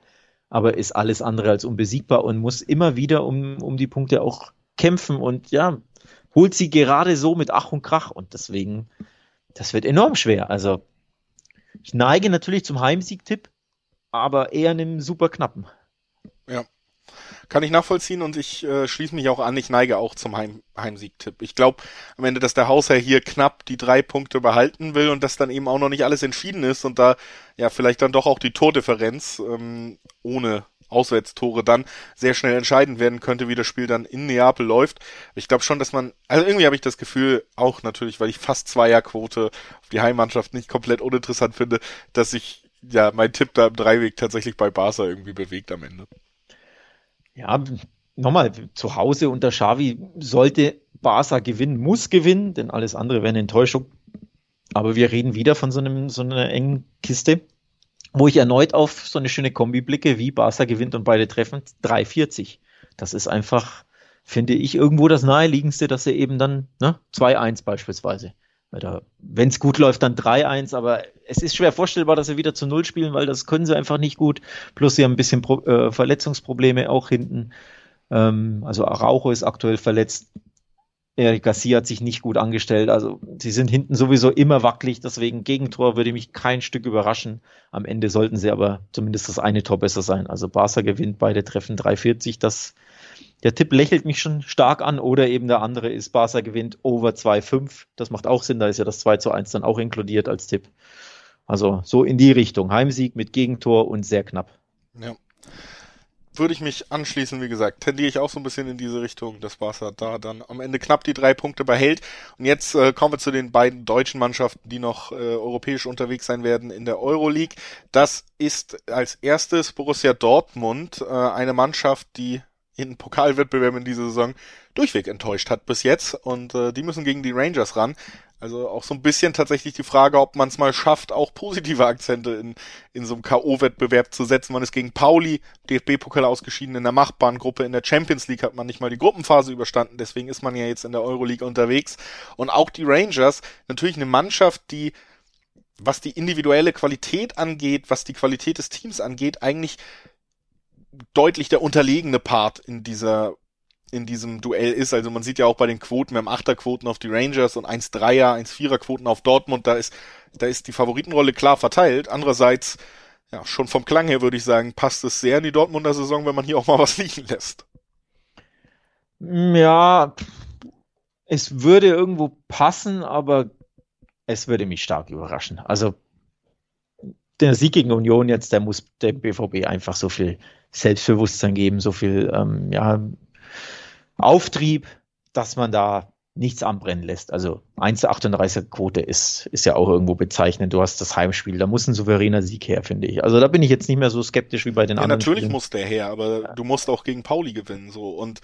aber ist alles andere als unbesiegbar und muss immer wieder um, um die Punkte auch kämpfen und ja, holt sie gerade so mit Ach und Krach und deswegen, das wird enorm schwer. Also ich neige natürlich zum Heimsiegtipp, aber eher einem super knappen. Ja, kann ich nachvollziehen und ich äh, schließe mich auch an, ich neige auch zum Heim Heimsiegtipp. Ich glaube am Ende, dass der Hausherr hier knapp die drei Punkte behalten will und dass dann eben auch noch nicht alles entschieden ist und da ja vielleicht dann doch auch die Tordifferenz ähm, ohne Auswärtstore dann sehr schnell entscheidend werden könnte, wie das Spiel dann in Neapel läuft. Ich glaube schon, dass man, also irgendwie habe ich das Gefühl, auch natürlich, weil ich fast Zweierquote auf die Heimmannschaft nicht komplett uninteressant finde, dass sich ja mein Tipp da im Dreiweg tatsächlich bei Barca irgendwie bewegt am Ende. Ja, nochmal, zu Hause unter Xavi sollte Barca gewinnen, muss gewinnen, denn alles andere wäre eine Enttäuschung. Aber wir reden wieder von so, einem, so einer engen Kiste, wo ich erneut auf so eine schöne Kombi blicke, wie Barca gewinnt und beide treffen, 3,40. Das ist einfach finde ich irgendwo das naheliegendste, dass sie eben dann ne, 2-1 beispielsweise. Wenn es gut läuft, dann 3-1, aber es ist schwer vorstellbar, dass sie wieder zu Null spielen, weil das können sie einfach nicht gut. Plus sie haben ein bisschen Pro äh, Verletzungsprobleme auch hinten. Ähm, also Araujo ist aktuell verletzt. Eric Garcia hat sich nicht gut angestellt. Also sie sind hinten sowieso immer wackelig, deswegen Gegentor würde mich kein Stück überraschen. Am Ende sollten sie aber zumindest das eine Tor besser sein. Also Barca gewinnt beide Treffen 3,40. Das, der Tipp lächelt mich schon stark an. Oder eben der andere ist Barca gewinnt over 2,5. Das macht auch Sinn, da ist ja das 2 zu 1 dann auch inkludiert als Tipp. Also so in die Richtung. Heimsieg mit Gegentor und sehr knapp. Ja würde ich mich anschließen, wie gesagt, tendiere ich auch so ein bisschen in diese Richtung, dass Barca da dann am Ende knapp die drei Punkte behält. Und jetzt äh, kommen wir zu den beiden deutschen Mannschaften, die noch äh, europäisch unterwegs sein werden in der Euroleague. Das ist als erstes Borussia Dortmund, äh, eine Mannschaft, die in Pokalwettbewerben in dieser Saison durchweg enttäuscht hat bis jetzt und äh, die müssen gegen die Rangers ran. Also auch so ein bisschen tatsächlich die Frage, ob man es mal schafft, auch positive Akzente in, in so einem K.O.-Wettbewerb zu setzen. Man ist gegen Pauli, DFB-Pokal ausgeschieden in der machbaren Gruppe. In der Champions League hat man nicht mal die Gruppenphase überstanden, deswegen ist man ja jetzt in der Euroleague unterwegs. Und auch die Rangers, natürlich eine Mannschaft, die was die individuelle Qualität angeht, was die Qualität des Teams angeht, eigentlich deutlich der unterlegene Part in dieser in diesem Duell ist. Also man sieht ja auch bei den Quoten, wir haben Achterquoten auf die Rangers und 1-3er, 1-4er Quoten auf Dortmund, da ist, da ist die Favoritenrolle klar verteilt. Andererseits, ja, schon vom Klang her würde ich sagen, passt es sehr in die Dortmunder Saison, wenn man hier auch mal was liegen lässt. Ja, es würde irgendwo passen, aber es würde mich stark überraschen. Also der Sieg gegen Union jetzt, der muss dem BVB einfach so viel Selbstbewusstsein geben, so viel ähm, ja, Auftrieb, dass man da nichts anbrennen lässt. Also 1,38er Quote ist, ist ja auch irgendwo bezeichnend. Du hast das Heimspiel, da muss ein souveräner Sieg her, finde ich. Also da bin ich jetzt nicht mehr so skeptisch wie bei den ja, anderen. Natürlich Spielen. muss der her, aber ja. du musst auch gegen Pauli gewinnen, so. Und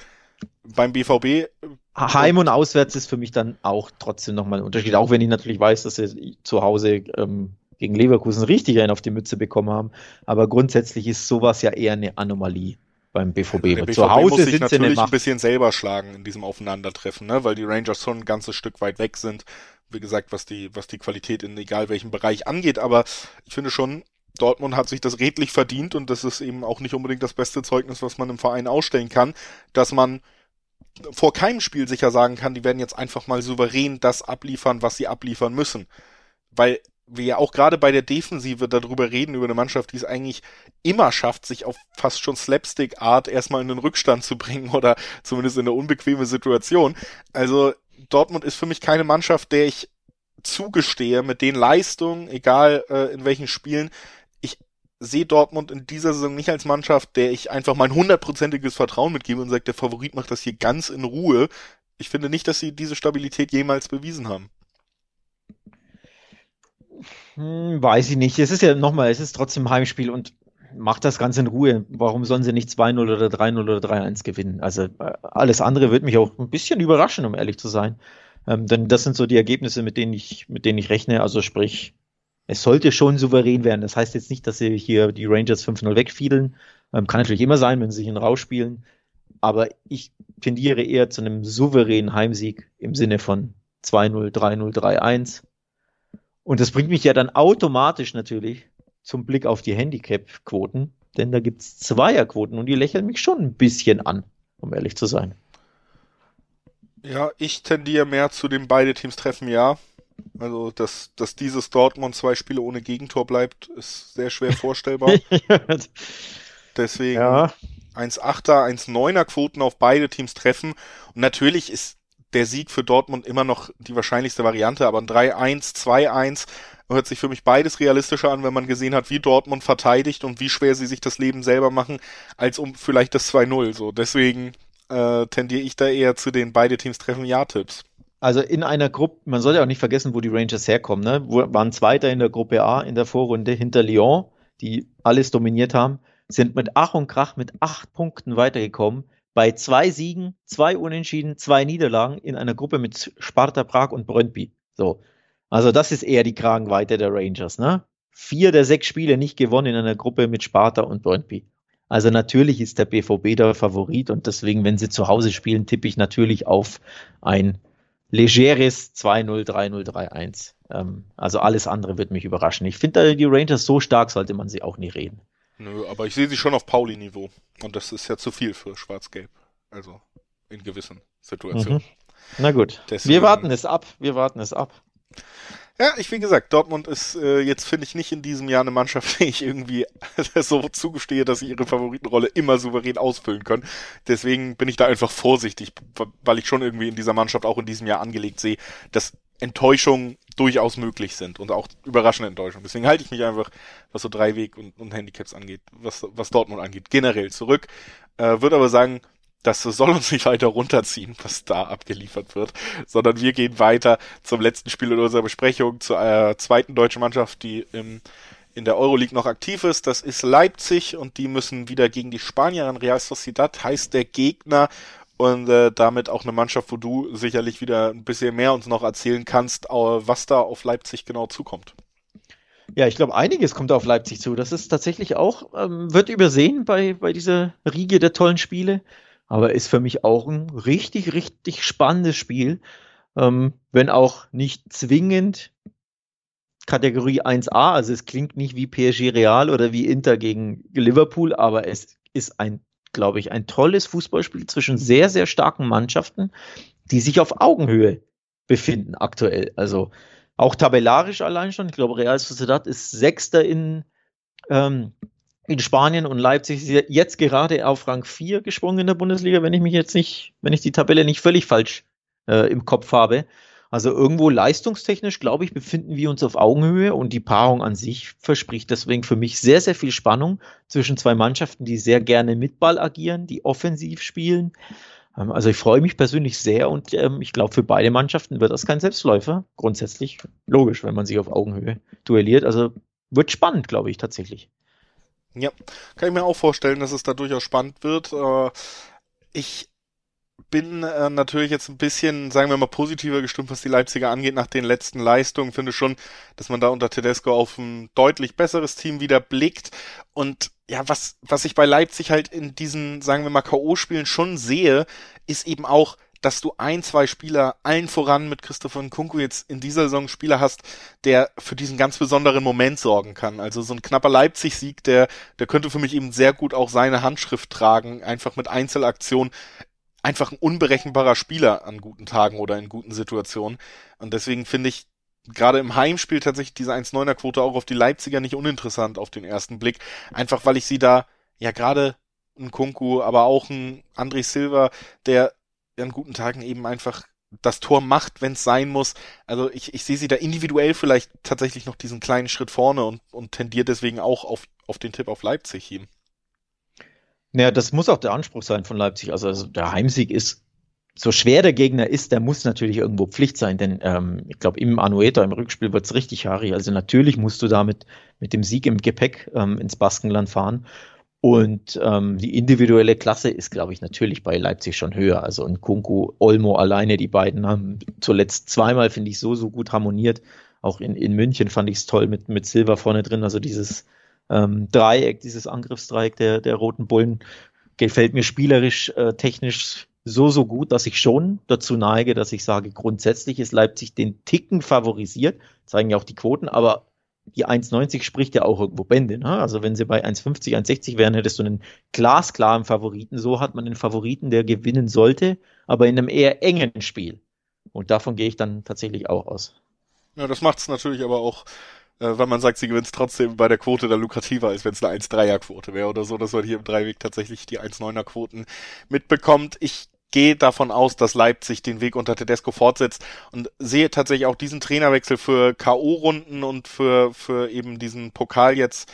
beim BVB. Äh, Heim und auswärts ist für mich dann auch trotzdem nochmal ein Unterschied. Auch wenn ich natürlich weiß, dass sie zu Hause ähm, gegen Leverkusen richtig einen auf die Mütze bekommen haben. Aber grundsätzlich ist sowas ja eher eine Anomalie beim BVB. Der BVB Zu Hause muss sich natürlich ein bisschen selber schlagen in diesem Aufeinandertreffen, ne? weil die Rangers schon ein ganzes Stück weit weg sind. Wie gesagt, was die, was die Qualität in egal welchem Bereich angeht. Aber ich finde schon, Dortmund hat sich das redlich verdient und das ist eben auch nicht unbedingt das beste Zeugnis, was man im Verein ausstellen kann, dass man vor keinem Spiel sicher sagen kann, die werden jetzt einfach mal souverän das abliefern, was sie abliefern müssen. Weil wir ja auch gerade bei der Defensive darüber reden, über eine Mannschaft, die es eigentlich immer schafft, sich auf fast schon Slapstick-Art erstmal in den Rückstand zu bringen oder zumindest in eine unbequeme Situation. Also Dortmund ist für mich keine Mannschaft, der ich zugestehe mit den Leistungen, egal äh, in welchen Spielen. Ich sehe Dortmund in dieser Saison nicht als Mannschaft, der ich einfach mein hundertprozentiges Vertrauen mitgebe und sage, der Favorit macht das hier ganz in Ruhe. Ich finde nicht, dass sie diese Stabilität jemals bewiesen haben. Hm, weiß ich nicht. Es ist ja nochmal, es ist trotzdem Heimspiel und macht das Ganze in Ruhe. Warum sollen sie nicht 2-0 oder 3-0 oder 3-1 gewinnen? Also äh, alles andere wird mich auch ein bisschen überraschen, um ehrlich zu sein. Ähm, denn das sind so die Ergebnisse, mit denen ich, mit denen ich rechne. Also sprich, es sollte schon souverän werden. Das heißt jetzt nicht, dass sie hier die Rangers 5-0 wegfielen. Ähm, kann natürlich immer sein, wenn sie sich ihn rausspielen. Aber ich tendiere eher zu einem souveränen Heimsieg im Sinne von 2-0, 3-0, 3-1. Und das bringt mich ja dann automatisch natürlich zum Blick auf die Handicap-Quoten, denn da gibt's Zweierquoten und die lächeln mich schon ein bisschen an, um ehrlich zu sein. Ja, ich tendiere mehr zu den beide Teams treffen, ja. Also, dass, dass dieses Dortmund zwei Spiele ohne Gegentor bleibt, ist sehr schwer vorstellbar. (laughs) Deswegen ja. 1,8er, 1,9er Quoten auf beide Teams treffen. Und natürlich ist der Sieg für Dortmund immer noch die wahrscheinlichste Variante, aber ein 3-1, 2-1 hört sich für mich beides realistischer an, wenn man gesehen hat, wie Dortmund verteidigt und wie schwer sie sich das Leben selber machen, als um vielleicht das 2-0. So, deswegen äh, tendiere ich da eher zu den beide Teams treffen Ja-Tipps. Also in einer Gruppe, man sollte auch nicht vergessen, wo die Rangers herkommen, ne? Wo, waren Zweiter in der Gruppe A in der Vorrunde hinter Lyon, die alles dominiert haben, sind mit Ach und Krach mit acht Punkten weitergekommen bei zwei Siegen, zwei Unentschieden, zwei Niederlagen in einer Gruppe mit Sparta Prag und Brøndby. So. Also das ist eher die Kragenweite der Rangers, ne? Vier der sechs Spiele nicht gewonnen in einer Gruppe mit Sparta und Brøndby. Also natürlich ist der BVB der Favorit und deswegen, wenn sie zu Hause spielen, tippe ich natürlich auf ein legeres 2-0, 3-0, 3-1. Ähm, also alles andere wird mich überraschen. Ich finde die Rangers so stark, sollte man sie auch nie reden. Nö, aber ich sehe sie schon auf Pauli-Niveau. Und das ist ja zu viel für Schwarz-Gelb. Also in gewissen Situationen. Mhm. Na gut. Deswegen, wir warten es ab. Wir warten es ab. Ja, ich wie gesagt, Dortmund ist äh, jetzt finde ich nicht in diesem Jahr eine Mannschaft, (laughs) die ich irgendwie (laughs) so zugestehe, dass sie ihre Favoritenrolle immer souverän ausfüllen können. Deswegen bin ich da einfach vorsichtig, weil ich schon irgendwie in dieser Mannschaft auch in diesem Jahr angelegt sehe, dass Enttäuschungen durchaus möglich sind und auch überraschende Enttäuschungen. Deswegen halte ich mich einfach, was so Dreiweg und, und Handicaps angeht, was, was Dortmund angeht, generell zurück. Äh, würde aber sagen, das soll uns nicht weiter runterziehen, was da abgeliefert wird, sondern wir gehen weiter zum letzten Spiel in unserer Besprechung, zur äh, zweiten deutschen Mannschaft, die im, in der Euroleague noch aktiv ist. Das ist Leipzig und die müssen wieder gegen die Spanier an Real Sociedad, heißt der Gegner und äh, damit auch eine Mannschaft, wo du sicherlich wieder ein bisschen mehr uns noch erzählen kannst, was da auf Leipzig genau zukommt. Ja, ich glaube, einiges kommt auf Leipzig zu. Das ist tatsächlich auch, ähm, wird übersehen bei, bei dieser Riege der tollen Spiele aber ist für mich auch ein richtig, richtig spannendes Spiel. Ähm, wenn auch nicht zwingend Kategorie 1a, also es klingt nicht wie PSG Real oder wie Inter gegen Liverpool, aber es ist ein, glaube ich, ein tolles Fußballspiel zwischen sehr, sehr starken Mannschaften, die sich auf Augenhöhe befinden aktuell. Also auch tabellarisch allein schon. Ich glaube, Real Sociedad ist Sechster in, ähm, in Spanien und Leipzig ist jetzt gerade auf Rang 4 gesprungen in der Bundesliga, wenn ich mich jetzt nicht, wenn ich die Tabelle nicht völlig falsch äh, im Kopf habe. Also irgendwo leistungstechnisch, glaube ich, befinden wir uns auf Augenhöhe und die Paarung an sich verspricht deswegen für mich sehr, sehr viel Spannung zwischen zwei Mannschaften, die sehr gerne mit Ball agieren, die offensiv spielen. Ähm, also ich freue mich persönlich sehr und ähm, ich glaube, für beide Mannschaften wird das kein Selbstläufer. Grundsätzlich logisch, wenn man sich auf Augenhöhe duelliert. Also wird spannend, glaube ich, tatsächlich. Ja, kann ich mir auch vorstellen, dass es da durchaus spannend wird. Äh, ich bin äh, natürlich jetzt ein bisschen, sagen wir mal, positiver gestimmt, was die Leipziger angeht, nach den letzten Leistungen. Finde schon, dass man da unter Tedesco auf ein deutlich besseres Team wieder blickt. Und ja, was, was ich bei Leipzig halt in diesen, sagen wir mal, K.O.-Spielen schon sehe, ist eben auch, dass du ein, zwei Spieler, allen voran mit Christopher Nkunku jetzt in dieser Saison Spieler hast, der für diesen ganz besonderen Moment sorgen kann. Also so ein knapper Leipzig-Sieg, der, der könnte für mich eben sehr gut auch seine Handschrift tragen, einfach mit Einzelaktionen. Einfach ein unberechenbarer Spieler an guten Tagen oder in guten Situationen. Und deswegen finde ich gerade im Heimspiel tatsächlich diese 1,9er Quote auch auf die Leipziger nicht uninteressant auf den ersten Blick. Einfach weil ich sie da, ja gerade ein Kunku, aber auch ein André Silva, der an guten Tagen eben einfach das Tor macht, wenn es sein muss. Also ich, ich sehe sie da individuell vielleicht tatsächlich noch diesen kleinen Schritt vorne und, und tendiert deswegen auch auf, auf den Tipp auf Leipzig hin. Naja, das muss auch der Anspruch sein von Leipzig. Also, also der Heimsieg ist, so schwer der Gegner ist, der muss natürlich irgendwo Pflicht sein, denn ähm, ich glaube, im Anueta, im Rückspiel wird's richtig, Harry. Also natürlich musst du da mit, dem Sieg im Gepäck ähm, ins Baskenland fahren. Und ähm, die individuelle Klasse ist, glaube ich, natürlich bei Leipzig schon höher. Also ein Kunku, Olmo alleine, die beiden haben zuletzt zweimal, finde ich, so, so gut harmoniert. Auch in, in München fand ich es toll mit, mit Silver vorne drin. Also dieses ähm, Dreieck, dieses Angriffsdreieck der, der Roten Bullen gefällt mir spielerisch, äh, technisch so, so gut, dass ich schon dazu neige, dass ich sage, grundsätzlich ist Leipzig den Ticken favorisiert, zeigen ja auch die Quoten, aber die 1,90 spricht ja auch irgendwo Bände. Ne? Also wenn sie bei 1,50, 1,60 wären, hättest du einen glasklaren Favoriten. So hat man einen Favoriten, der gewinnen sollte, aber in einem eher engen Spiel. Und davon gehe ich dann tatsächlich auch aus. Ja, das macht es natürlich aber auch, weil man sagt, sie gewinnt trotzdem bei der Quote dann lukrativer, als wenn es eine 1-3er-Quote wäre oder so, dass man hier im Dreiweg tatsächlich die 1-9er-Quoten mitbekommt. Ich gehe davon aus, dass Leipzig den Weg unter Tedesco fortsetzt und sehe tatsächlich auch diesen Trainerwechsel für K.O.-Runden und für, für eben diesen Pokal jetzt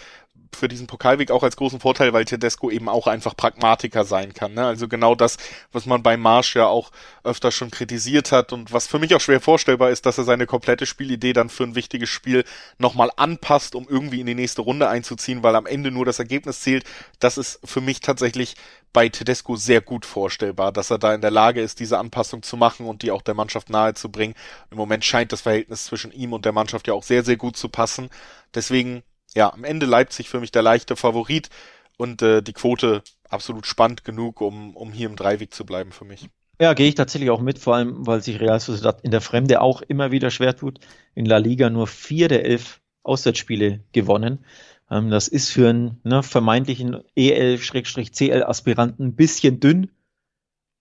für diesen Pokalweg auch als großen Vorteil, weil Tedesco eben auch einfach Pragmatiker sein kann. Ne? Also genau das, was man bei Marsch ja auch öfter schon kritisiert hat und was für mich auch schwer vorstellbar ist, dass er seine komplette Spielidee dann für ein wichtiges Spiel nochmal anpasst, um irgendwie in die nächste Runde einzuziehen, weil am Ende nur das Ergebnis zählt. Das ist für mich tatsächlich bei Tedesco sehr gut vorstellbar, dass er da in der Lage ist, diese Anpassung zu machen und die auch der Mannschaft nahezubringen. Im Moment scheint das Verhältnis zwischen ihm und der Mannschaft ja auch sehr, sehr gut zu passen. Deswegen ja, am Ende Leipzig für mich der leichte Favorit. und äh, die Quote absolut spannend genug, um, um hier im Dreiweg zu bleiben für mich. Ja, gehe ich tatsächlich auch mit, vor allem, weil sich Real Sociedad in der Fremde auch immer wieder schwer tut. In La Liga nur vier der elf Auswärtsspiele gewonnen. Ähm, das ist für einen ne, vermeintlichen EL-CL-Aspiranten ein bisschen dünn.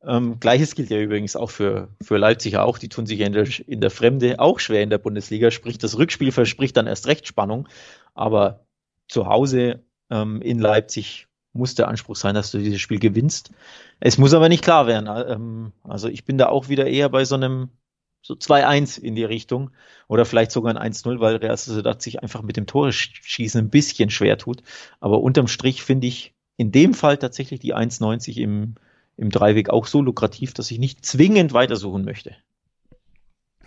Ähm, Gleiches gilt ja übrigens auch für, für Leipzig auch. Die tun sich in der, in der Fremde auch schwer in der Bundesliga. Sprich, das Rückspiel verspricht dann erst recht Spannung. Aber zu Hause ähm, in Leipzig muss der Anspruch sein, dass du dieses Spiel gewinnst. Es muss aber nicht klar werden. Ähm, also ich bin da auch wieder eher bei so einem so 2-1 in die Richtung oder vielleicht sogar ein 1-0, weil Real Sociedad sich einfach mit dem Tore schießen ein bisschen schwer tut. Aber unterm Strich finde ich in dem Fall tatsächlich die 1,90 im, im Dreiweg auch so lukrativ, dass ich nicht zwingend weitersuchen möchte.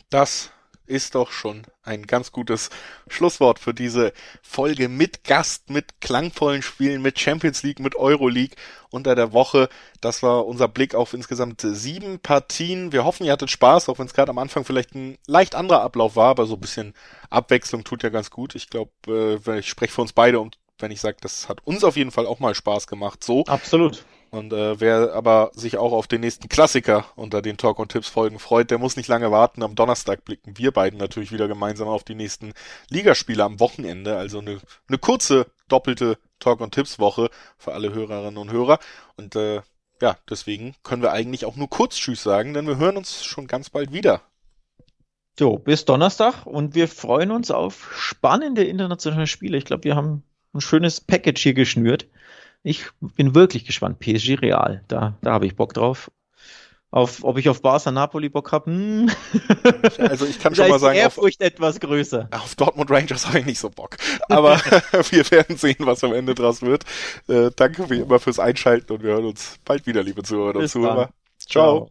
Das ist doch schon ein ganz gutes Schlusswort für diese Folge mit Gast, mit klangvollen Spielen, mit Champions League, mit Euroleague unter der Woche. Das war unser Blick auf insgesamt sieben Partien. Wir hoffen, ihr hattet Spaß, auch wenn es gerade am Anfang vielleicht ein leicht anderer Ablauf war, aber so ein bisschen Abwechslung tut ja ganz gut. Ich glaube, äh, ich spreche für uns beide und wenn ich sage, das hat uns auf jeden Fall auch mal Spaß gemacht. So. Absolut. Und äh, wer aber sich auch auf den nächsten Klassiker unter den Talk und Tipps Folgen freut, der muss nicht lange warten. Am Donnerstag blicken wir beiden natürlich wieder gemeinsam auf die nächsten Ligaspiele am Wochenende. Also eine, eine kurze doppelte Talk und Tipps Woche für alle Hörerinnen und Hörer. Und äh, ja, deswegen können wir eigentlich auch nur kurz Tschüss sagen, denn wir hören uns schon ganz bald wieder. So, bis Donnerstag und wir freuen uns auf spannende internationale Spiele. Ich glaube, wir haben ein schönes Package hier geschnürt. Ich bin wirklich gespannt. PSG Real, da, da habe ich Bock drauf. Auf, ob ich auf Barca Napoli Bock habe? Hm. Also ich kann (laughs) schon mal sagen, Ehrfurcht auf, etwas größer. Auf Dortmund Rangers habe ich nicht so Bock. Aber (laughs) wir werden sehen, was am Ende draus wird. Äh, danke wie immer fürs Einschalten und wir hören uns bald wieder, liebe Zuhörer und Zuhörer. Ciao. Ciao.